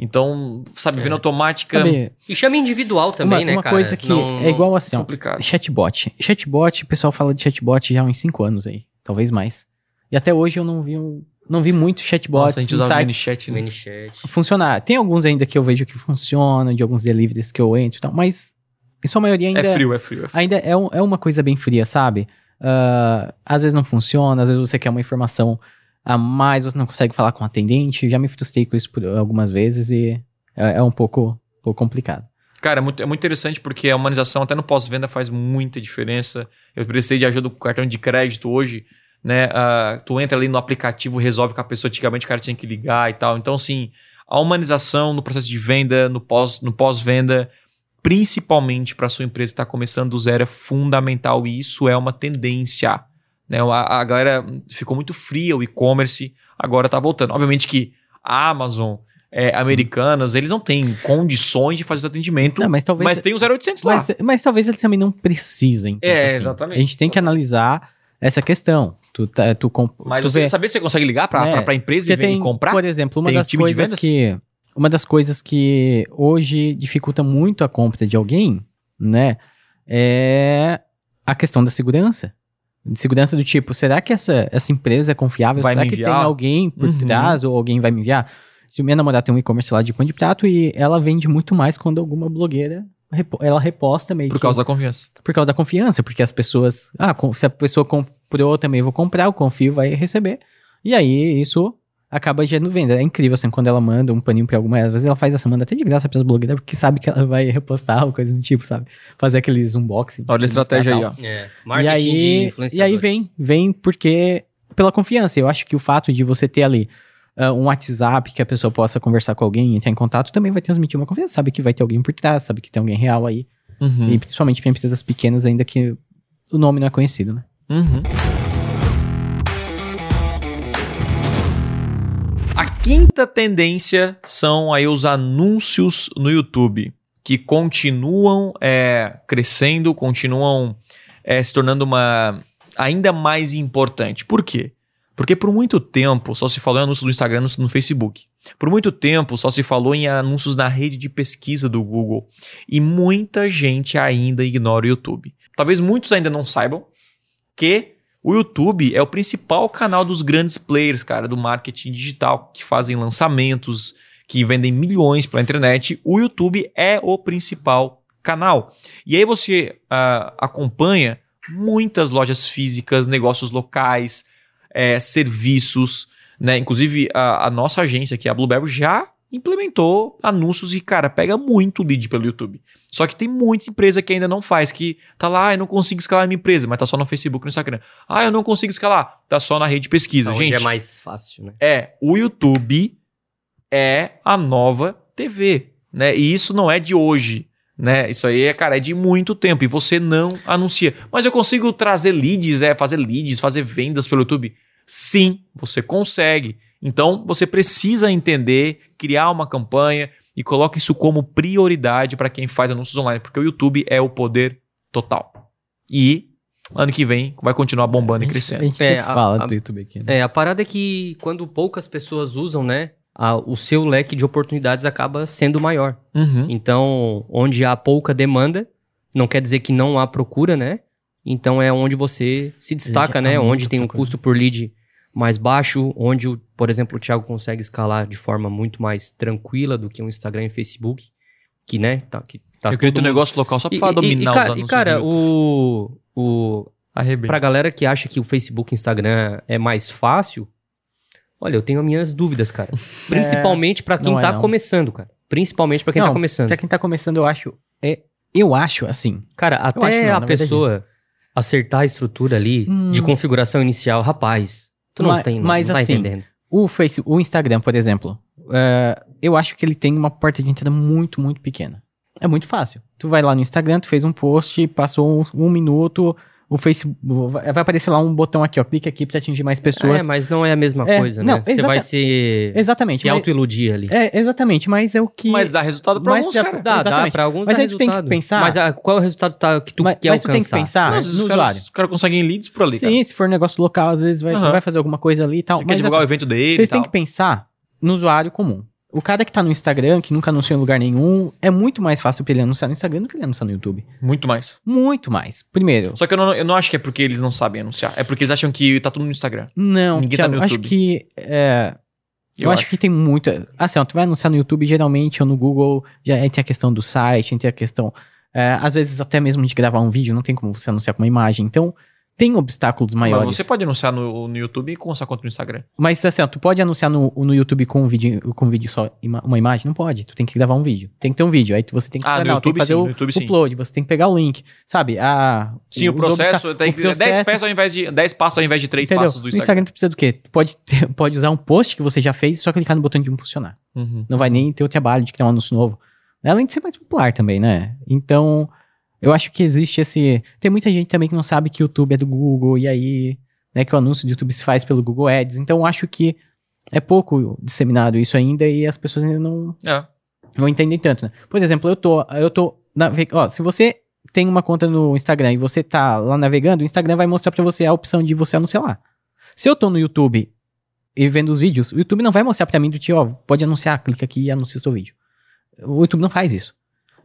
Então, sabe, venda automática Sabe, E chama individual também, uma, né, uma cara? coisa que Não- é igual assim, é ó. complicado. Chatbot. Chatbot, o pessoal fala de chatbot já há uns 5 anos aí. Talvez mais. E até hoje eu não vi, um- não vi muito chatbots Nossa, a gente usava sites ManyChat, né? ManyChat. funcionar. Tem alguns ainda que eu vejo que funcionam, de alguns deliveries que eu entro e tal, mas em sua maioria ainda É frio, é frio, é frio. ainda é, um- é uma coisa bem fria, sabe? Ah, às vezes não funciona, às vezes você quer uma informação a mais, você não consegue falar com o atendente. Já me frustrei com isso por algumas vezes e é, é um pouco, um pouco complicado. Cara, é muito, é muito interessante porque a humanização até no pós-venda faz muita diferença. Eu precisei de ajuda com o cartão de crédito hoje, né? Ah, tu entra ali no aplicativo, resolve com a pessoa, antigamente o cara tinha que ligar e tal. Então, assim, a humanização no processo de venda, no pós- no pós-venda, principalmente para sua empresa que está começando do zero, é fundamental e isso é uma tendência. Né? A, a galera ficou muito fria, o e-commerce agora tá voltando. Obviamente que a Amazon, é, americanas, eles não têm condições de fazer atendimento, Não, mas talvez mas tem o 0800 lá. Mas, mas talvez eles também não precisem. É, assim. exatamente. A gente tem que analisar essa questão. Tu, tá- tu, comp- Mas tu você vê- saber se você consegue ligar pra, É, pra, pra empresa e, ver- e tem, comprar? por exemplo, uma Tem das coisas que uma das coisas que hoje dificulta muito a compra de alguém, né, é a questão da segurança. De segurança do tipo, será que essa, essa empresa é confiável? Vai será que tem alguém por Uhum. trás ou alguém vai me enviar? Se minha namorada tem um e-commerce lá de pão de prato e ela vende muito mais quando alguma blogueira ela reposta meio Por que- causa da confiança. por causa da confiança, porque as pessoas, ah, se a pessoa comprou, eu também vou comprar, eu confio, vai receber. E aí isso acaba gerando venda. É incrível assim quando ela manda um paninho pra alguma, às vezes ela faz essa manda até de graça pras blogueiras, porque sabe que ela vai repostar ou coisa do tipo, sabe? Fazer aqueles unboxing. Olha a estratégia aí, ó. É, E marketing de aí, e aí vem, vem porque pela confiança. Eu acho que o fato de você ter ali ah, um WhatsApp que a pessoa possa conversar com alguém, entrar em contato, também vai transmitir uma confiança. Sabe que vai ter alguém por trás, sabe que tem alguém real aí. Uhum. E principalmente para empresas pequenas, ainda que o nome não é conhecido, né? Uhum. A quinta tendência são aí os anúncios no YouTube, que continuam é, crescendo, continuam é, se tornando uma ainda mais importante. Por quê? Porque por muito tempo só se falou em anúncios do Instagram no, Facebook. Por muito tempo só se falou em anúncios na rede de pesquisa do Google. E muita gente ainda ignora o YouTube. Talvez muitos ainda não saibam que o YouTube é o principal canal dos grandes players, cara, do marketing digital, que fazem lançamentos, que vendem milhões pela internet. O YouTube é o principal canal. E aí você ah, acompanha muitas lojas físicas, negócios locais, é, serviços, né? Inclusive a, a nossa agência aqui, a Blueberry, já implementou anúncios e, cara, pega muito lead pelo YouTube. Só que tem muita empresa que ainda não faz, que tá lá, ah, eu não consigo escalar minha empresa, mas tá só no Facebook e no Instagram. Ah, eu não consigo escalar, tá só na rede de pesquisa. Onde Gente, é mais fácil, né? é, o YouTube é a nova TV, né? E isso não é de hoje, né? Isso aí é, cara, é de muito tempo e você não anuncia. Mas eu consigo trazer leads, é, fazer leads, fazer vendas pelo YouTube? Sim, você consegue. Então, você precisa entender, criar uma campanha e coloca isso como prioridade para quem faz anúncios online, porque o YouTube é o poder total. E ano que vem vai continuar bombando e A crescendo. gente É, sempre a- fala a- do YouTube aqui, né? É, a parada é que quando poucas pessoas usam, né? a- o seu leque de oportunidades acaba sendo maior. Uhum. Então, onde há pouca demanda, não quer dizer que não há procura, né? Então é onde você se destaca, né? Onde tem um procura. custo por lead mais baixo, onde, o- por exemplo, o Thiago consegue escalar de forma muito mais tranquila do que um Instagram e Facebook, que, né? Tá, que tá eu queria ter todo um negócio local só E- pra e- dominar e, cara, os e, anúncios. cara, do YouTube. o, o Arrebenta. Pra galera que acha que o Facebook e o Instagram é mais fácil, olha, eu tenho as minhas dúvidas, cara. Principalmente pra quem não é tá não. começando, cara. Principalmente pra quem Não, tá começando. Pra quem tá começando, eu acho. É, eu acho assim. Cara, até não, a pessoa acertar a estrutura ali Hum. de configuração inicial, rapaz, tu não Ma- tem, não, mas não tá assim, entendendo. O Face, o Instagram, por exemplo, é, eu acho que ele tem uma porta de entrada muito, muito pequena. É muito fácil. Tu vai lá no Instagram, tu fez um post, passou um, um minuto, o Facebook vai aparecer lá um botão aqui, ó, clica aqui pra atingir mais pessoas. É, mas não é a mesma É, coisa, não, né? Você vai se, Exatamente. se mas- auto-iludir ali. é, exatamente, mas é o que. Mas dá resultado pra Mas alguns, cara. Dá, dá, pra alguns Mas dá aí tu tem que pensar- Mas ah, qual é o resultado tá- que tu mas, quer mas tu tem que alcançar? pensar Não, no os caras, usuário. os caras conseguem leads por ali, cara. Sim, se for um negócio local, às vezes vai, vai fazer alguma coisa ali e tal. Ele quer Mas divulgar assim, o evento dele vocês têm que pensar no usuário comum. O cara que tá no Instagram, que nunca anunciou em lugar nenhum, é muito mais fácil pra ele anunciar no Instagram do que ele anunciar no YouTube. Muito mais. Muito mais. Primeiro, Só que eu não, eu não acho que é porque eles não sabem anunciar. É porque eles acham que tá tudo no Instagram. não, Ninguém tá Thiago, no acho YouTube. que. é, eu, Eu acho, acho. que tem muita. Assim, ó, tu vai anunciar no YouTube, geralmente, ou no Google, já tem a questão do site, tem a questão. é, às vezes, até mesmo de gravar um vídeo, não tem como você anunciar com uma imagem. Então, tem obstáculos maiores. Mas você pode anunciar no, no YouTube e com essa conta no Instagram. Mas assim, ó, tu pode anunciar no, no YouTube com um vídeo, com um vídeo só, ima- uma imagem? Não pode. Tu tem que gravar um vídeo. Tem que ter um vídeo. Aí tu- você tem que, Ah, no não, tem YouTube que fazer sim, o no YouTube sim. upload, você tem que pegar o link. Sabe? A, Sim, o processo tem que 10 processo- passos ao invés de 10 passos ao invés de 3 Entendeu? passos do No Instagram. Instagram tu precisa do quê? Tu pode, ter- pode usar um post que você já fez e só clicar no botão de impulsionar. Uhum. Não vai nem ter o trabalho de criar um anúncio novo. Além de ser mais popular também, né? Então, eu acho que existe esse. Tem muita gente também que não sabe que o YouTube é do Google, e aí, né, que o anúncio do YouTube se faz pelo Google Ads. Então, eu acho que é pouco disseminado isso ainda e as pessoas ainda não É. não entendem tanto, né? Por exemplo, eu tô. Eu tô. nave- Ó, se você tem uma conta no Instagram e você tá lá navegando, o Instagram vai mostrar pra você a opção de você anunciar lá. Se eu tô no YouTube e vendo os vídeos, o YouTube não vai mostrar pra mim do tipo, ó, pode anunciar, clica aqui e anuncia o seu vídeo. O YouTube não faz isso.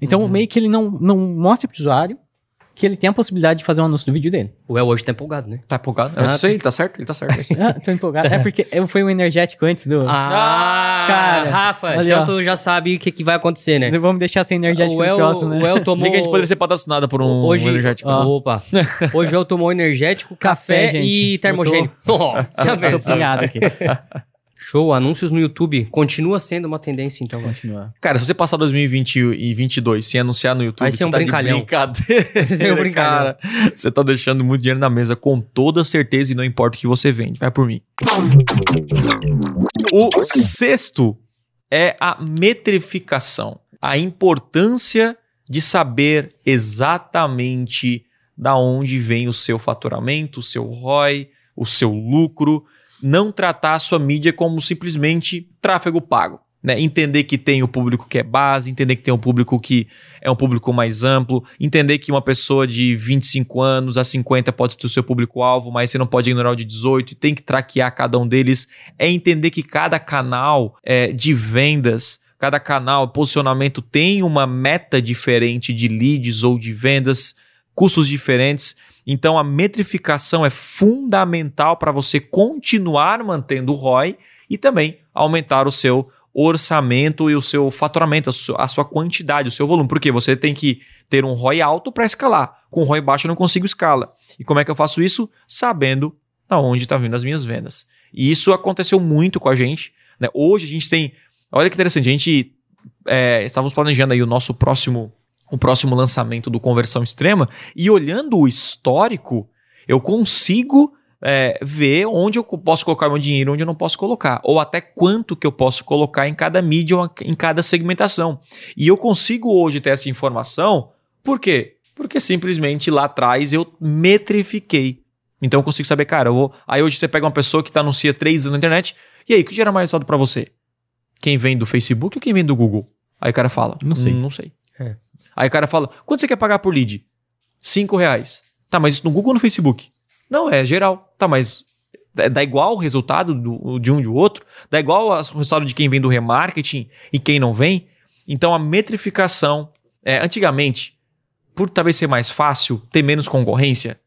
Então, Uhum. meio que ele não, não mostra pro usuário que ele tem a possibilidade de fazer um anúncio do vídeo dele. O El hoje tá empolgado, né? Tá empolgado? Eu Ah, sei, ele tá certo, ele tá certo. isso. Ah, tô empolgado. É porque eu fui um energético antes do. Ah, Cara, Rafa, olha, então ó. tu já sabe o que, que vai acontecer, né? Vamos deixar sem energético o no El, próximo, né? o El tomou... Gente poderia ser patrocinado por um hoje, energético. Ah, Opa. Hoje eu tomou energético, café, Café, gente. e termogênico. Ó, já Tô aqui. Show, anúncios no YouTube. Continua sendo uma tendência, então. Continua. Cara, se você passar 2020 e 2022 sem anunciar no YouTube, Vai ser você um tá brincalhão. de brincadeira, Vai ser um brincalhão. cara. Você tá deixando muito dinheiro na mesa com toda certeza e não importa o que você vende. Vai por mim. O sexto é a metrificação. A importância de saber exatamente da onde vem o seu faturamento, o seu ROI, o seu lucro. Não tratar a sua mídia como simplesmente tráfego pago. Né? Entender que tem o público que é base, entender que tem um público que é um público mais amplo, entender que uma pessoa de 25 anos a 50 pode ser o seu público-alvo, mas você não pode ignorar o de 18 e tem que traquear cada um deles. É entender que cada canal é, de vendas, cada canal, posicionamento tem uma meta diferente de leads ou de vendas, custos diferentes. Então a metrificação é fundamental para você continuar mantendo o ROI e também aumentar o seu orçamento e o seu faturamento, a sua, quantidade, o seu volume. Porque você tem que ter um ROI alto para escalar. Com ROI baixo eu não consigo escala. E como é que eu faço isso? Sabendo aonde está vindo as minhas vendas. E isso aconteceu muito com a gente. Né? Hoje a gente tem. Olha que interessante, a gente é, estávamos planejando aí o nosso próximo o próximo lançamento do Conversão Extrema e olhando o histórico, eu consigo é, ver onde eu posso colocar meu dinheiro, onde eu não posso colocar, ou até quanto que eu posso colocar em cada mídia ou em cada segmentação. E eu consigo hoje ter essa informação, por quê? Porque simplesmente lá atrás eu metrifiquei. Então eu consigo saber, cara, eu vou... aí hoje você pega uma pessoa que tá, anuncia três anos na internet, e aí, o que gera mais resultado para você? Quem vem do Facebook ou quem vem do Google? Aí o cara fala, Não sei. "Hum, não sei. É. Aí o cara fala, quanto você quer pagar por lead? Cinco reais. Tá, mas isso no Google ou no Facebook? Não, é geral. Tá, mas dá dá igual o resultado do- de um e do outro? Dá igual o resultado de quem vem do remarketing e quem não vem? Então a metrificação, é, antigamente, por talvez ser mais fácil, ter menos concorrência,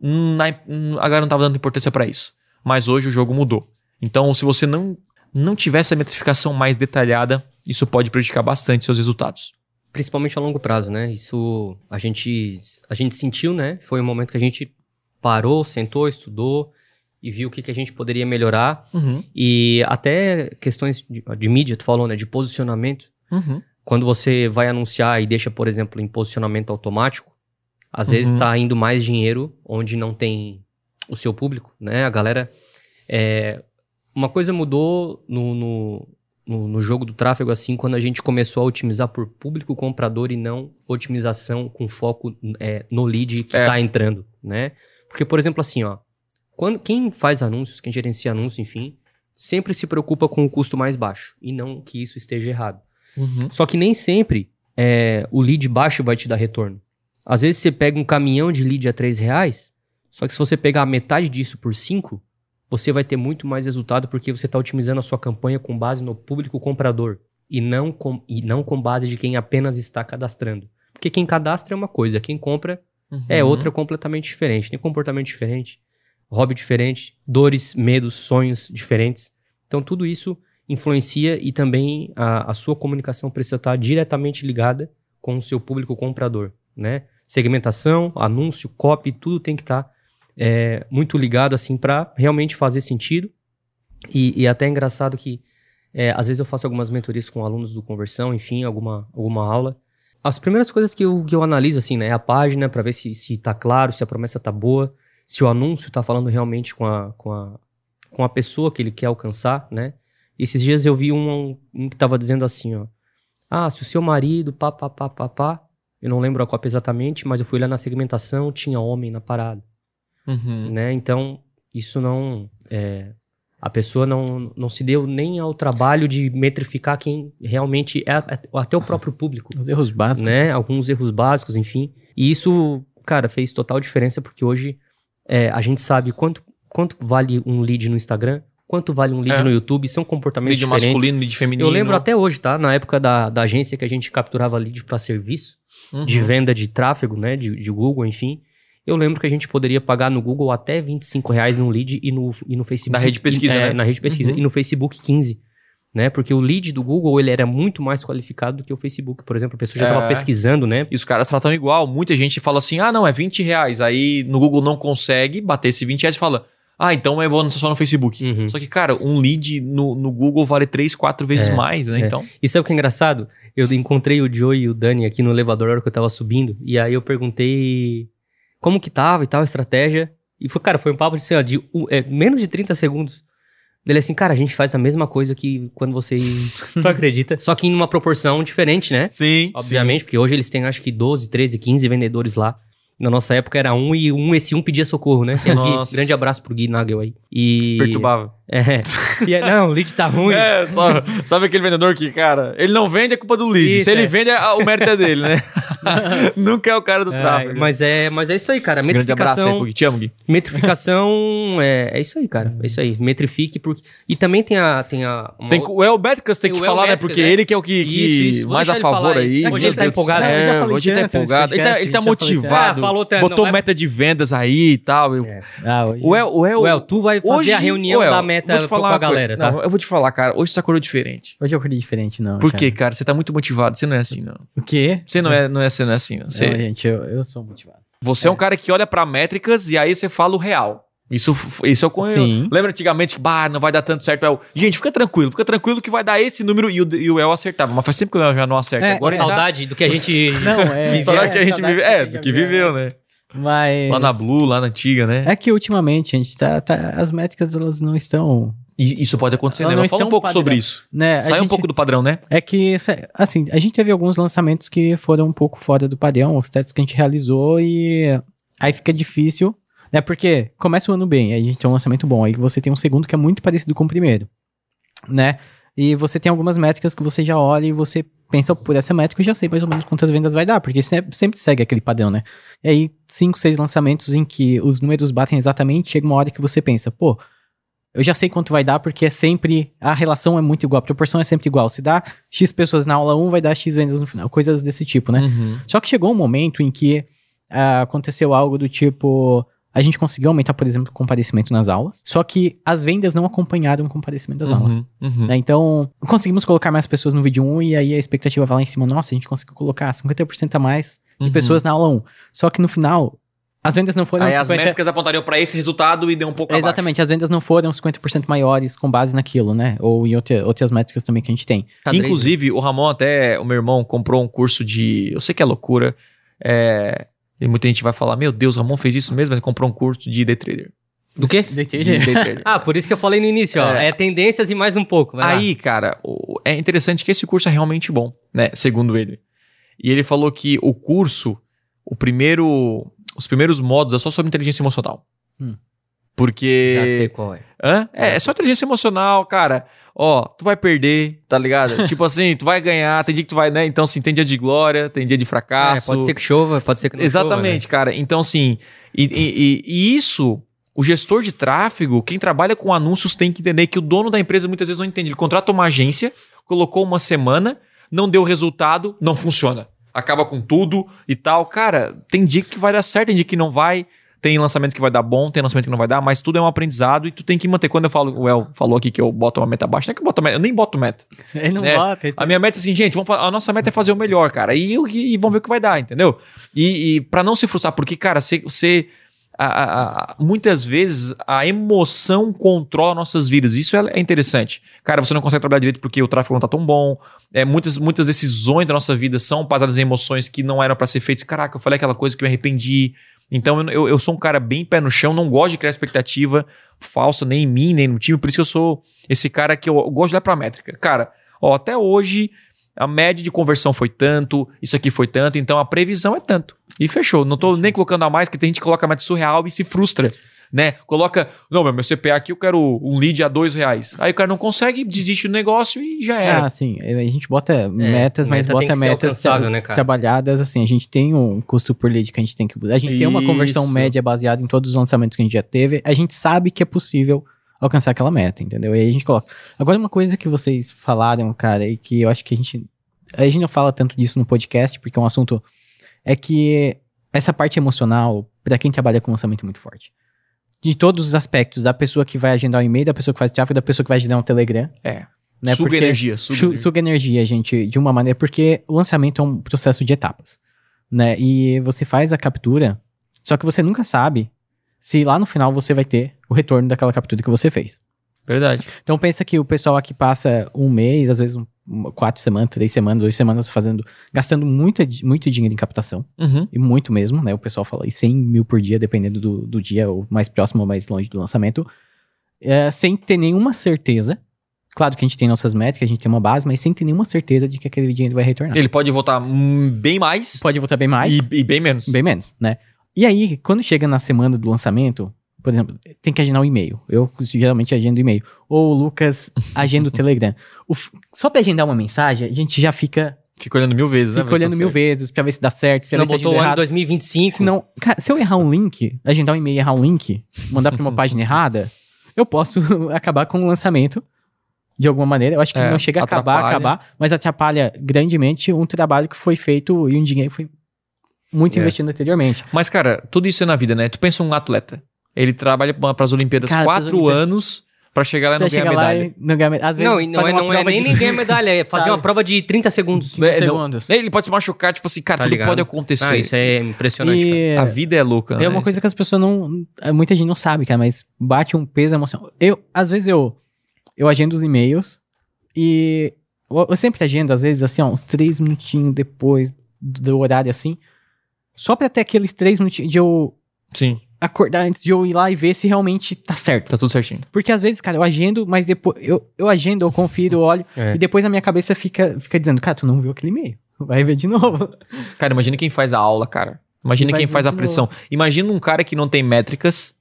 na- a galera não estava dando importância para isso. Mas hoje o jogo mudou. Então, se você não, não tiver essa metrificação mais detalhada, isso pode prejudicar bastante seus resultados. Principalmente a longo prazo, né? Isso a gente, a gente sentiu, né? Foi um momento que a gente parou, sentou, estudou e viu o que, que a gente poderia melhorar. Uhum, E até questões de, de mídia, tu falou, né? De posicionamento. uhum. Quando você vai anunciar e deixa, por exemplo, em posicionamento automático, às Uhum. vezes tá indo mais dinheiro onde não tem o seu público, né? A galera. é, uma coisa mudou no, no, no, no jogo do tráfego, assim, quando a gente começou a otimizar por público comprador e não otimização com foco é, no lead que É. tá entrando, né? Porque, por exemplo, assim, ó. Quando, quem faz anúncios, quem gerencia anúncios, enfim, sempre se preocupa com o custo mais baixo. E não que isso esteja errado. Uhum. Só que nem sempre é, o lead baixo vai te dar retorno. Às vezes você pega um caminhão de lead a 3 reais, só que se você pegar metade disso por 5, você vai ter muito mais resultado porque você está otimizando a sua campanha com base no público comprador e não, com, e não com base de quem apenas está cadastrando. Porque quem cadastra é uma coisa, quem compra é Uhum. outra completamente diferente. Tem comportamento diferente, hobby diferente, dores, medos, sonhos diferentes. Então tudo isso influencia e também a, a sua comunicação precisa estar diretamente ligada com o seu público comprador, né? Segmentação, anúncio, copy, tudo tem que estar é, muito ligado assim para realmente fazer sentido. E, e até é engraçado que é, às vezes eu faço algumas mentorias com alunos do conversão, enfim, alguma, alguma aula. As primeiras coisas que eu, que eu analiso, assim, né, é a página para ver se, se tá claro, se a promessa tá boa, se o anúncio tá falando realmente com a, com a, com a pessoa que ele quer alcançar, né? Esses dias eu vi um, um que tava dizendo assim, ó. Ah, se o seu marido, pá, pá, pá, pá, pá, eu não lembro a cópia exatamente, mas eu fui lá na segmentação, tinha homem na parada, Uhum. né? Então, isso não... É, a pessoa não, não se deu nem ao trabalho de metrificar quem realmente é, até o próprio público Os erros básicos. né? Alguns erros básicos, enfim. E isso, cara, fez total diferença porque hoje é, a gente sabe quanto, quanto vale um lead no Instagram, quanto vale um lead É. no YouTube, são comportamentos Lead diferentes. masculino, lead feminino. Eu lembro até hoje, tá? Na época da, da agência que a gente capturava lead para serviço, Uhum. de venda de tráfego, né? De, de Google, enfim. Eu lembro que a gente poderia pagar no Google até 25 reais no lead e no, e no Facebook. Na rede de pesquisa, é, né? Na rede de pesquisa. Uhum. E no Facebook 15. Né? Porque o lead do Google ele era muito mais qualificado do que o Facebook. Por exemplo, a pessoa já estava É. pesquisando, né? E os caras tratam igual. Muita gente fala assim: ah, não, é 20 reais. Aí no Google não consegue bater esse 20 reais e fala: Ah, então eu vou só no Facebook. Uhum. Só que, cara, um lead no, no Google vale três, quatro vezes É, mais, né? é. Então. E sabe o que é engraçado? Eu encontrei o Joe e o Dani aqui no elevador na hora que eu tava subindo. E aí eu perguntei como que tava e tal, a estratégia. E foi, cara, foi um papo de, assim, ó, de é, menos de 30 segundos. Ele assim, cara, a gente faz a mesma coisa que quando vocês. tu acredita? Só que em uma proporção diferente, né? Sim. Obviamente, porque hoje eles têm acho que 12, 13, 15 vendedores lá. Na nossa época era um e um, esse um pedia socorro, né? O Gui. Nossa. grande abraço pro Gui Nagel aí. E. Perturbava. É. E é- não, o lead tá ruim. É, só, sabe aquele vendedor que, cara, ele não vende, é culpa do lead. Isso, Se ele é. vende, é- o mérito é dele, né? Nunca é o cara do É, tráfego. mas, é, mas é isso aí, cara. Grande abraço aí, Metrificação. Pug. Te amo, Gui. metrificação é, é isso aí, cara. É isso aí. Metrifique. Porque... E também tem a. Tem a Tem, outra- o El Béticas tem que El falar, né? Porque né? ele que é o que, que Isso, mais a favor aí. Hoje ele tá empolgado. É, hoje ele tá empolgado. Ele tá, ele tá motivado. Ah, falou botou vai- meta de vendas aí e tal. É. Ah, hoje... O El, o El, tu vai fazer a reunião da meta vou te com falar a galera, tá? Não, eu vou te falar, cara. Hoje você acordou diferente. Hoje eu acordei diferente, não. Por Thiago. quê, cara? Você tá muito motivado. Você não é assim, não. O quê? Você não é, não é, você não é assim. Não. Você, Não, gente, eu, eu sou motivado. você é. um cara que olha pra métricas e aí você fala o real. Isso, isso eu conheço. Sim. Lembra antigamente que, bah, não vai dar tanto certo. El. Gente, fica tranquilo, fica tranquilo que vai dar esse número e o, e o El acertava. Mas faz tempo que o El já não acerta. É, Agora é tá- Saudade do que a gente. Não, é... Saudade que a gente saudade vive. É, do que viveu, viveu, né? Mas... Lá na Blue, lá na antiga, né? É que ultimamente, a gente tá, tá- as métricas elas não estão, E isso pode acontecer, Ela né? Mas Fala um um pouco padrão. sobre isso. né? Sai um gente- pouco do padrão, né? É que, assim, a gente teve alguns lançamentos que foram um pouco fora do padrão, os testes que a gente realizou e aí fica difícil, né? Porque começa o ano bem, aí a gente tem um lançamento bom, aí você tem um segundo que é muito parecido com o primeiro, né? E você tem algumas métricas que você já olha e você pensa, por essa métrica eu já sei mais ou menos quantas vendas vai dar, porque sempre segue aquele padrão, né? E aí, cinco, seis lançamentos em que os números batem exatamente, chega uma hora que você pensa, pô, eu já sei quanto vai dar, porque é sempre. A relação é muito igual, a proporção é sempre igual. Se dá X pessoas na aula 1, vai dar X vendas no final. Coisas desse tipo, né? Uhum. Só que chegou um momento em que ah, aconteceu algo do tipo. A gente conseguiu aumentar, por exemplo, o comparecimento nas aulas. Só que as vendas não acompanharam o comparecimento das aulas. Uhum. Uhum. né? Então, conseguimos colocar mais pessoas no vídeo 1 e aí a expectativa vai lá em cima. Nossa, a gente conseguiu colocar 50% a mais de Uhum. pessoas na aula 1. Só que no final, as vendas não foram Aí as 50... métricas apontariam pra esse resultado e deu um pouco abaixo. Exatamente, as vendas não foram 50% maiores com base naquilo, né? Ou em outra- outras métricas também que a gente tem. Xadrez, Inclusive, o Ramon até, o meu irmão, comprou um curso de. Eu sei que é loucura. É, e muita gente vai falar: Meu Deus, o Ramon fez isso mesmo, mas ele comprou um curso de day trader. Do quê? De day trader. Ah, por isso que eu falei no início, ó. É. É, tendências e mais um pouco. vai lá. Aí, cara, o- é interessante que esse curso é realmente bom, né? Segundo ele. E ele falou que o curso, o primeiro. Os primeiros módulos é só sobre inteligência emocional. Hum. Porque. Já sei qual é. Hã? É, é só inteligência emocional, cara. Ó, tu vai perder, tá ligado? tipo assim, tu vai ganhar, tem dia que tu vai, né? Então, assim, tem dia de glória, tem dia de É, fracasso. pode ser que chova, pode ser que não Exatamente, cara. Então, assim, e- e- e isso, o gestor de tráfego, quem trabalha com anúncios tem que entender que o dono da empresa muitas vezes não entende. Ele contrata uma agência, colocou uma semana, não deu resultado, não funciona. Acaba com tudo e tal. Cara, tem dia que vai dar certo, tem dia que não vai. Tem lançamento que vai dar bom, tem lançamento que não vai dar, mas tudo é um aprendizado e tu tem que manter. Quando eu falo, o El falou aqui que eu boto uma meta baixa, não é que eu boto meta, eu nem boto meta. Ele não É, bota. ele A minha meta é assim, gente, vamos a nossa meta é fazer o melhor, cara. E, eu- e vamos ver o que vai dar, entendeu? E, e para não se frustrar, porque, cara, você. a- a- a- muitas vezes a emoção controla nossas vidas. Isso é, é interessante. Cara, você não consegue trabalhar direito porque o tráfego não tá tão bom. É, muitas, muitas decisões da nossa vida são baseadas em emoções que não eram para ser feitas. Caraca, eu falei aquela coisa que me arrependi. Então eu, eu, sou um cara bem pé no chão, não gosto de criar expectativa falsa nem em mim, nem no time. Por isso que eu sou esse cara que eu, eu gosto de olhar pra métrica. Cara, ó, até hoje a média de conversão foi tanto, isso aqui foi tanto, então a previsão é tanto. E fechou. Não tô nem colocando a mais, que tem gente que coloca a meta surreal e se frustra. Né? Coloca, não, meu CPA aqui eu quero um lead a dois reais. Aí o cara não consegue, desiste do negócio e já era. Ah, sim. A gente bota metas, mas meta bota metas né, trabalhadas. Assim, a gente tem um custo por lead que a gente tem que. A gente tem uma conversão Isso. média baseada em todos os lançamentos que a gente já teve. A gente sabe que é possível alcançar aquela meta, entendeu? E aí a gente coloca. Agora, uma coisa que vocês falaram, cara, e que eu acho que a gente. A gente não fala tanto disso no podcast, porque é um assunto. É que essa parte emocional, pra quem trabalha com lançamento, é muito forte. De todos os aspectos, da pessoa que vai agendar o e-mail, da pessoa que faz tráfego, da pessoa que vai agendar um Telegram. É. Né? suga Porque- energia, suga, Su- energia. suga energia, gente, de uma maneira, porque o lançamento é um processo de etapas, né? E você faz a captura, só que você nunca sabe se lá no final você vai ter o retorno daquela captura que você fez. Verdade. Então pensa que o pessoal aqui passa um mês, às vezes um, um- quatro semanas, três semanas, oito semanas fazendo, gastando muita, muito dinheiro em captação. Uhum. E muito mesmo, né? O pessoal fala aí 100 mil por dia, dependendo do, do dia, ou mais próximo ou mais longe do lançamento. é, sem ter nenhuma certeza. Claro que a gente tem nossas métricas, a gente tem uma base, mas sem ter nenhuma certeza de que aquele dinheiro vai retornar. Ele pode votar hum, bem mais Pode votar bem mais, e, e bem menos. bem menos, né? E aí, quando chega na semana do lançamento, por exemplo, tem que agendar o e-mail. Eu geralmente agendo o e-mail. Ou o Lucas agenda o Telegram. O só pra agendar uma mensagem, a gente já fica, Fica olhando mil vezes, né? fica olhando mil vezes pra ver se dá certo, se não botou o ano errado. 2025. Se não, cara, se eu errar um link, agendar um e-mail e errar um link, mandar pra uma página errada, eu posso acabar com o lançamento de alguma maneira. Eu acho que É, não chega a acabar, acabar, mas atrapalha grandemente um trabalho que foi feito e um dinheiro que foi muito É. investido anteriormente. Mas, cara, tudo isso é na vida, né? Tu pensa um atleta. Ele trabalha para as Olimpíadas Cara, quatro Olimpíadas. anos pra chegar lá e não ganhar medalha. e não medalha. Às vezes, Não, e não é, não é prova nem de- nem ganhar medalha, é fazer uma prova de 30 segundos. 30 É, não- segundos. Ele pode se machucar, tipo assim, cara, Tá tudo ligado? pode acontecer. Ah, isso é impressionante, cara. E A vida é louca, né? é uma coisa que as pessoas não. Muita gente não sabe, cara, mas bate um peso emocional. Eu, às vezes, eu, eu agendo os e-mails e eu, eu sempre agendo, às vezes, assim, ó, uns três minutinhos depois do horário, assim, só pra ter aqueles três minutinhos de eu Sim, acordar antes de eu ir lá e ver se realmente tá certo. tá tudo certinho. Porque às vezes, cara, eu agendo, mas depois. Eu, eu agendo, eu confiro, eu olho, É. e depois na minha cabeça fica, fica dizendo, cara, tu não viu aquele e-mail. Vai ver de novo. Cara, imagina quem faz a aula, cara. Imagina quem faz a pressão. Imagina um cara que não tem métricas,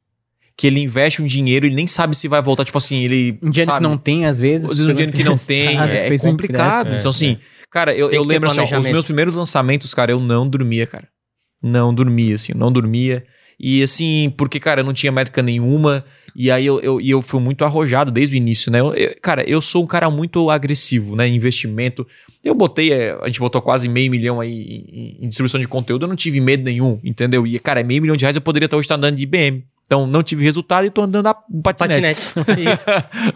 que ele investe um dinheiro e nem sabe se vai voltar. Tipo assim, ele. Um dinheiro sabe, que não tem, às vezes. Às vezes um dinheiro que não tem. Sabe, é um complicado. então, assim, cara, eu, eu lembro assim, ó, os meus primeiros lançamentos, cara, eu não dormia, cara. Não dormia, assim, eu não dormia. E assim, porque, cara, eu não tinha métrica nenhuma. E aí eu, eu, eu fui muito arrojado desde o início, né? Eu- eu- cara, eu sou um cara muito agressivo, né? Investimento. Eu botei, é, a gente botou quase meio milhão aí em, em distribuição de conteúdo, eu não tive medo nenhum, entendeu? E, cara, meio milhão de reais eu poderia estar hoje estar andando de IBM. Então, não tive resultado e tô andando a patinete. Patinete.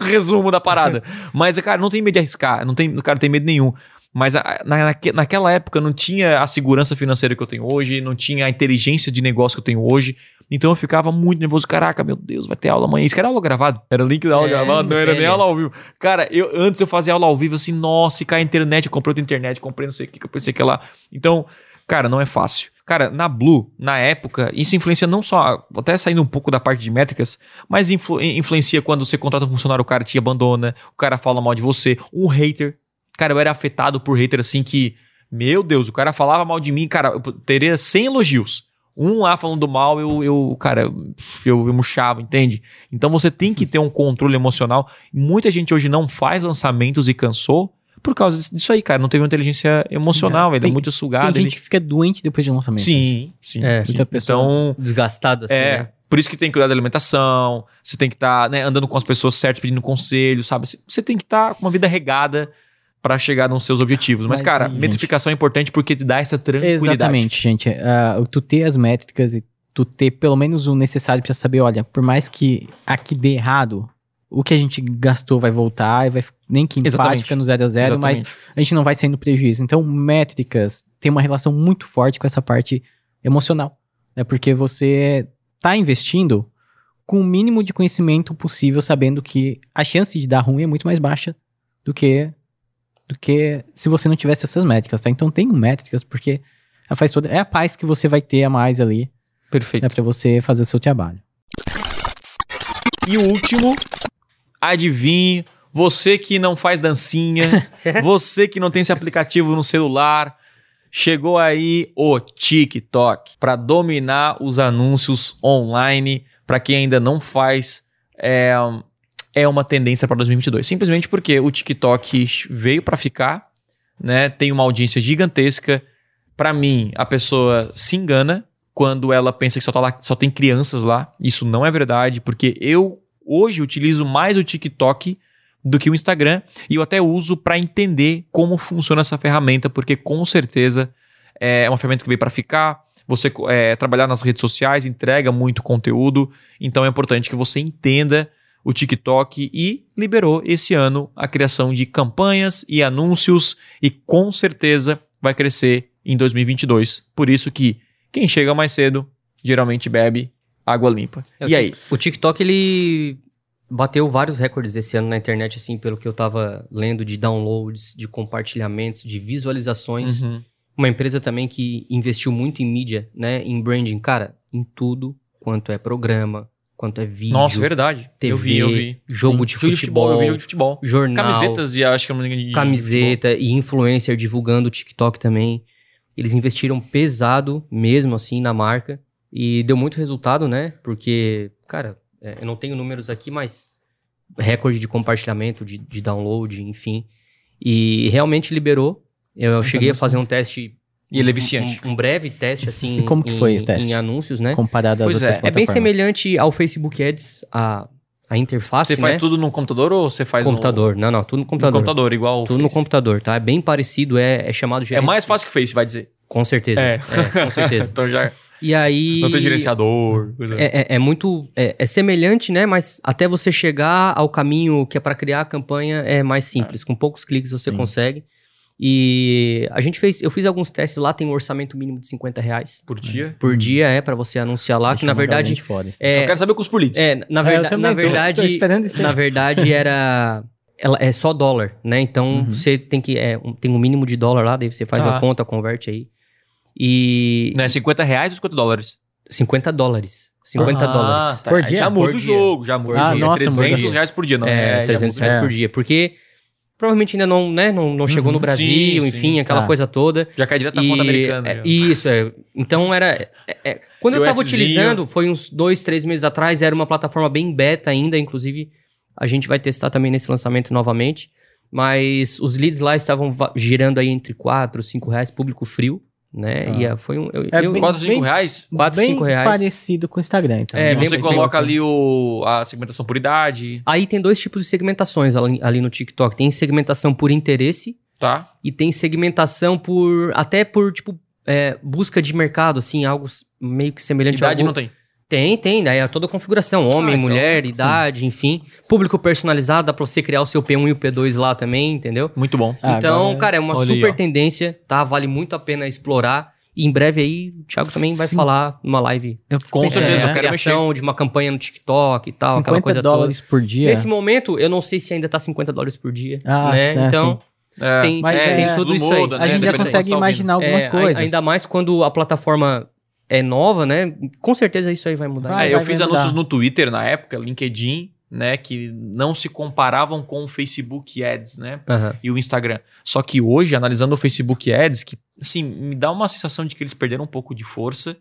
Resumo da parada. Mas, cara, não tem medo de arriscar. Não tem, cara, não tem medo nenhum. Mas a- na, naque- naquela época não tinha a segurança financeira que eu tenho hoje, não tinha a inteligência de negócio que eu tenho hoje. Então eu ficava muito nervoso. Caraca, meu Deus, vai ter aula amanhã. Isso que era aula gravado. Era link da aula É, gravada, não era nem é. aula ao vivo. Cara, eu, antes eu fazia aula ao vivo assim, nossa, se cai a internet, eu comprei outra internet, comprei não sei o que, que eu pensei que lá. Então, cara, não é fácil. Cara, na Blue, na época, isso influencia não só, até saindo um pouco da parte de métricas, mas influ- influencia quando você contrata um funcionário, o cara te abandona, o cara fala mal de você, um hater. Cara, eu era afetado por hater assim que, meu Deus, o cara falava mal de mim, cara, eu teria 100 elogios. Um lá falando mal, eu, eu cara, eu, eu murchava, entende? Então você tem que ter um controle emocional. Muita gente hoje não faz lançamentos e cansou por causa disso- aí, cara. Não teve uma inteligência emocional, ele é Tem- muito Tem sugado. gente Ele... que fica doente depois de lançamento. Sim, sim. É. sim. Muita pessoa- Então, Desgastado assim, é, né? por isso que tem que cuidar da alimentação, você tem que estar andando com as pessoas certas, pedindo conselho, sabe? Você- Você tem que estar com uma vida regada pra chegar nos seus objetivos. Mas, Mas cara, aí, gente- metrificação é importante porque te dá essa tranquilidade. Exatamente, gente. Ah, tu ter as métricas e tu ter pelo menos o necessário pra saber, olha, por mais que aqui dê errado, o que a gente gastou vai voltar, e vai, nem que empate Exatamente. fica no zero a zero, mas a gente não vai sair no prejuízo. Então, métricas tem uma relação muito forte com essa parte emocional, né? Porque você tá investindo com o mínimo de conhecimento possível, sabendo que a chance de dar ruim é muito mais baixa do que do que se você não tivesse essas métricas, tá? Então tem métricas porque ela faz toda é a paz que você vai ter a mais ali, Perfeito. né, para você fazer o seu trabalho. E o último, adivinhe, você que não faz dancinha, você que não tem esse aplicativo no celular, chegou aí o TikTok para dominar os anúncios online. Para quem ainda não faz, é, é uma tendência para 2022. Simplesmente porque o TikTok veio para ficar, né? Tem uma audiência gigantesca. Para mim, a pessoa se engana quando ela pensa que só, tá lá, só tem crianças lá. Isso não é verdade, porque eu hoje utilizo mais o TikTok do que o Instagram e eu até uso para entender como funciona essa ferramenta, porque com certeza é uma ferramenta que veio para ficar. Você é, trabalhar nas redes sociais entrega muito conteúdo, então é importante que você entenda o TikTok e liberou esse ano a criação de campanhas e anúncios e com certeza vai crescer em 2022. Por isso que quem chega mais cedo geralmente bebe água limpa. É, E aí? O TikTok, ele bateu vários recordes esse ano na internet, assim, pelo que eu tava lendo de downloads, de compartilhamentos, de visualizações. Uhum. Uma empresa também que investiu muito em mídia, né? Em branding, cara, em tudo quanto é programa, quanto é vídeo, Nossa, verdade. TV, eu vi, eu vi. jogo Sim. de Filme futebol, Eu vi jogo de futebol. jornal, Camisetas e acho que eu não de- de camiseta e influencer divulgando o TikTok também. Eles investiram pesado mesmo, assim, na marca. E deu muito resultado, né? Porque, cara, é, eu não tenho números aqui, mas recorde de compartilhamento, de, de download, enfim. E realmente liberou. Eu, eu cheguei a fazer um teste. E ele é viciante. Um, um breve teste, assim. E como que em- foi o teste? Em anúncios, né? Comparado às Pois outras é. É bem semelhante ao Facebook Ads, a, a interface, Você faz né? tudo no computador ou você faz computador. Não, não, tudo no no, no computador. computador, igual Tudo no Face? computador, tá? É bem parecido, é, é chamado É gerenci- mais fácil que o Face, vai dizer. Com certeza. É. É, com certeza. então já E aí. não tem gerenciador. Coisa. É, é- é muito. É, é semelhante, né? Mas até você chegar ao caminho que é para criar a campanha é mais simples. Com poucos cliques você Sim. consegue. E a gente fez. Eu fiz alguns testes lá, tem um orçamento mínimo de 50 reais Por dia. por dia, é, para você anunciar lá, Deixa que na eu verdade. fora, assim. Eu É, quero saber o custo por litro. é, na, É, eu verda- também na tô- tô verdade. esperando isso aí. na verdade era. Ela é só dólar, né? Então Uhum. você tem que. É, um- tem um mínimo de dólar lá, daí você faz Tá. a conta, converte aí. E. Né, 50 reais ou 50 dólares? 50 dólares. 50 Ah, dólares. tá. Por dia? Já muda Por o dia. jogo, já muda. Ah, o jogo. nossa, é 300 muda. reais por dia, não É, já 300 muda. reais É. por dia. Porque provavelmente ainda não, né, não, não chegou Uhum. no Brasil, Sim, enfim, sim. aquela Tá. coisa toda. Já cai direto na conta americana. é, isso, é. Então era. é- é- quando eu E o tava Fzinho. utilizando, foi uns dois, três meses atrás, era uma plataforma bem beta ainda, inclusive a gente vai testar também nesse lançamento novamente. Mas os leads lá estavam va- girando aí entre 4, 5 reais, público frio, né? Tá. E ah, foi um. Eu, É eu- bem- 4, 5 reais? quatro, Bem cinco reais. parecido com o Instagram, então. É, E bem- você bem- coloca bem- ali o, a segmentação por idade, Aí tem dois tipos de segmentações ali, ali no TikTok. Tem segmentação por interesse tá? e tem segmentação por. até por, tipo, é, busca de mercado, assim, algo meio que semelhante Idade ao. não tem. Tem, tem, daí é toda a configuração, homem, Ah, então, mulher, sim. idade, enfim. Público personalizado, dá pra você criar o seu P1 e o P2 lá também, entendeu? Muito bom. Ah, então, agora- cara, é uma olha aí, super ó. tendência, tá? Vale muito a pena explorar. E em breve aí, o Thiago também vai Sim. falar numa live. Eu Com certeza, é, eu quero criação de uma campanha no TikTok e tal, aquela 50 coisa dólares por dia. Nesse momento, eu não sei se ainda tá 50 dólares por dia, Ah, né? é, então, É, tem, Mas tem é- tudo tudo isso aí. muda, a né? gente já consegue tá imaginar algumas É, coisas. Ainda mais quando a plataforma é nova, né? Com certeza isso aí vai mudar. Vai, É, eu vai, fiz vai anúncios mudar. no Twitter na época, LinkedIn, né, que não se comparavam com o Facebook Ads, né, Aham. e o Instagram. Só que hoje, analisando o Facebook Ads, que assim, me dá uma sensação de que eles perderam um pouco de força,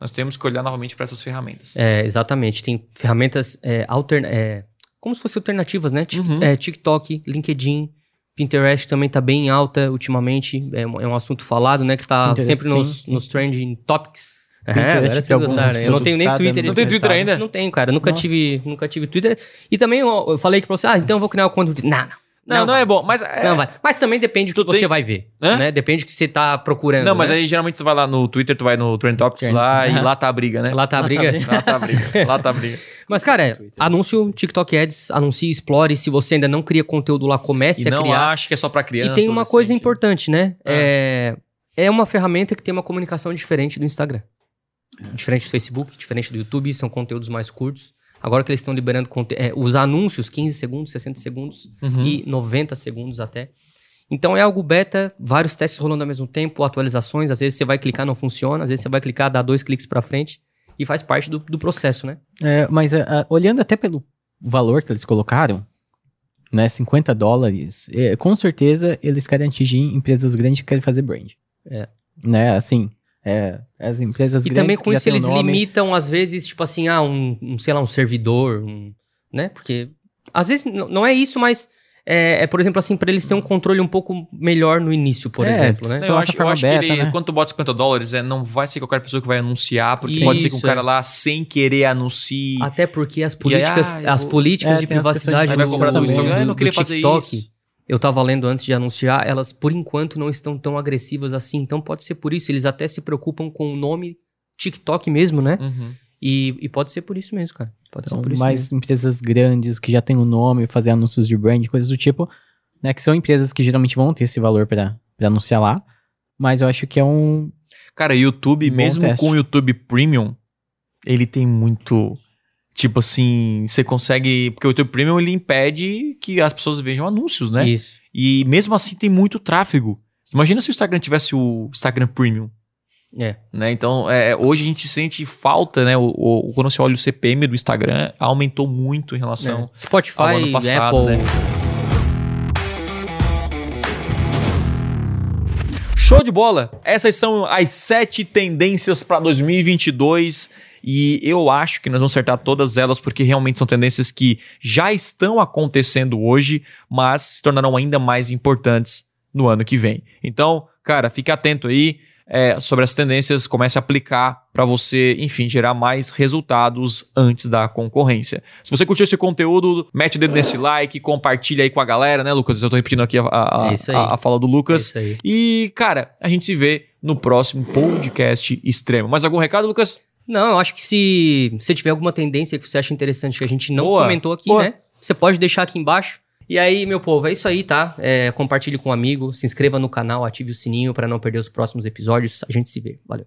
nós temos que olhar novamente para essas ferramentas. É, exatamente. Tem ferramentas é, alterna é, como se fossem alternativas, né? Uhum. é, TikTok, LinkedIn, Pinterest também tá bem alta ultimamente. É um, é um assunto falado, né? Que tá Pinterest, sempre nos, nos trending topics. É, Pinterest agora tem vocês gostaram, né? Eu não tenho nem tá Twitter. dando Não tem Twitter ainda? Não tenho, cara. Nunca Nossa. tive, nunca tive Twitter. E também eu, eu falei que pra você, ah, então eu vou criar uma conta Twitter. Não, não. Não, não, é bom, mas... é- Não vai. Mas também depende do que Tu você tem- vai ver. Hã? Né? Depende do que você tá procurando. Não, mas né? aí geralmente tu vai lá no Twitter, tu vai no Trend Topics Trend. lá e lá tá a briga, né? Lá tá a briga. Lá tá a briga. Lá tá a briga. Mas, cara, é, anúncio TikTok Ads, anuncie, explore. Se você ainda não cria conteúdo lá, comece E a não criar. acho que é só pra criança. E tem uma coisa importante, né? Ah. É, é uma ferramenta que tem uma comunicação diferente do Instagram. Diferente do Facebook, diferente do YouTube, são conteúdos mais curtos. Agora que eles estão liberando é, os anúncios, 15 segundos, 60 segundos Uhum. e 90 segundos até. Então é algo beta, vários testes rolando ao mesmo tempo, atualizações. Às vezes você vai clicar, não funciona. Às vezes você vai clicar, dá dois cliques pra frente. E faz parte do, do processo, né? É, mas é, é, olhando até pelo valor que eles colocaram, né, 50 dólares, é, com certeza eles querem atingir empresas grandes que querem fazer brand. É. Né, assim, é, as empresas E grandes também que com isso eles nome, limitam, às vezes, tipo assim, ah, um, um, sei lá, um servidor, um, né? Porque, às vezes, não é isso, mas é, é, por exemplo, assim, pra eles terem um controle um pouco melhor no início, por É, exemplo, né? Não, eu acho, eu acho que beta, ele, né? quando tu bota 50 dólares, é, não vai ser qualquer pessoa que vai anunciar, porque pode ser que um Isso, cara é. lá, sem querer, anuncie. Até porque as aí, políticas, ah, eu as políticas É, de de- privacidade Aí vai do, cobrar do do, Instagram, do- "Ah, eu não queria do fazer TikTok, isso." Eu tava lendo antes de anunciar, elas, por enquanto, não estão tão agressivas assim. Então, pode ser por isso. Eles até se preocupam com o nome TikTok mesmo, né? Uhum. E, e pode ser por isso mesmo, cara. Pode Então, ser por isso mais mesmo. empresas grandes que já têm o nome, fazer anúncios de brand, coisas do tipo, né? Que são empresas que geralmente vão ter esse valor pra pra anunciar lá. Mas eu acho que é um. Cara, YouTube, Bom mesmo teste. com o YouTube Premium, ele tem muito. Tipo assim, você consegue. Porque o YouTube Premium ele impede que as pessoas vejam anúncios, né? Isso. E mesmo assim tem muito tráfego. Imagina se o Instagram tivesse o Instagram Premium. É. Né? Então, é, hoje a gente sente falta, né? O, o- quando você olha o CPM do Instagram, aumentou muito em relação. É. Spotify, ao ano passado, Apple. né? Show de bola! Essas são as sete tendências para 2022 e eu acho que nós vamos acertar todas elas porque realmente são tendências que já estão acontecendo hoje, mas se tornarão ainda mais importantes no ano que vem. Então, cara, fique atento aí é, sobre as tendências, comece a aplicar para você, enfim, gerar mais resultados antes da concorrência. Se você curtiu esse conteúdo, mete o dedo nesse like, compartilha aí com a galera, né, Lucas? Eu tô repetindo aqui a, a- É a- a fala do É Lucas. isso aí. E, cara, a gente se vê no próximo podcast extremo. Mais algum recado, Lucas? Não, eu acho que se você tiver alguma tendência que você acha interessante que a gente não Boa, comentou aqui, boa. né? Você pode deixar aqui embaixo. E aí, meu povo, é isso aí, tá? É, compartilhe com um amigo, se inscreva no canal, ative o sininho pra não perder os próximos episódios. A gente se vê. Valeu.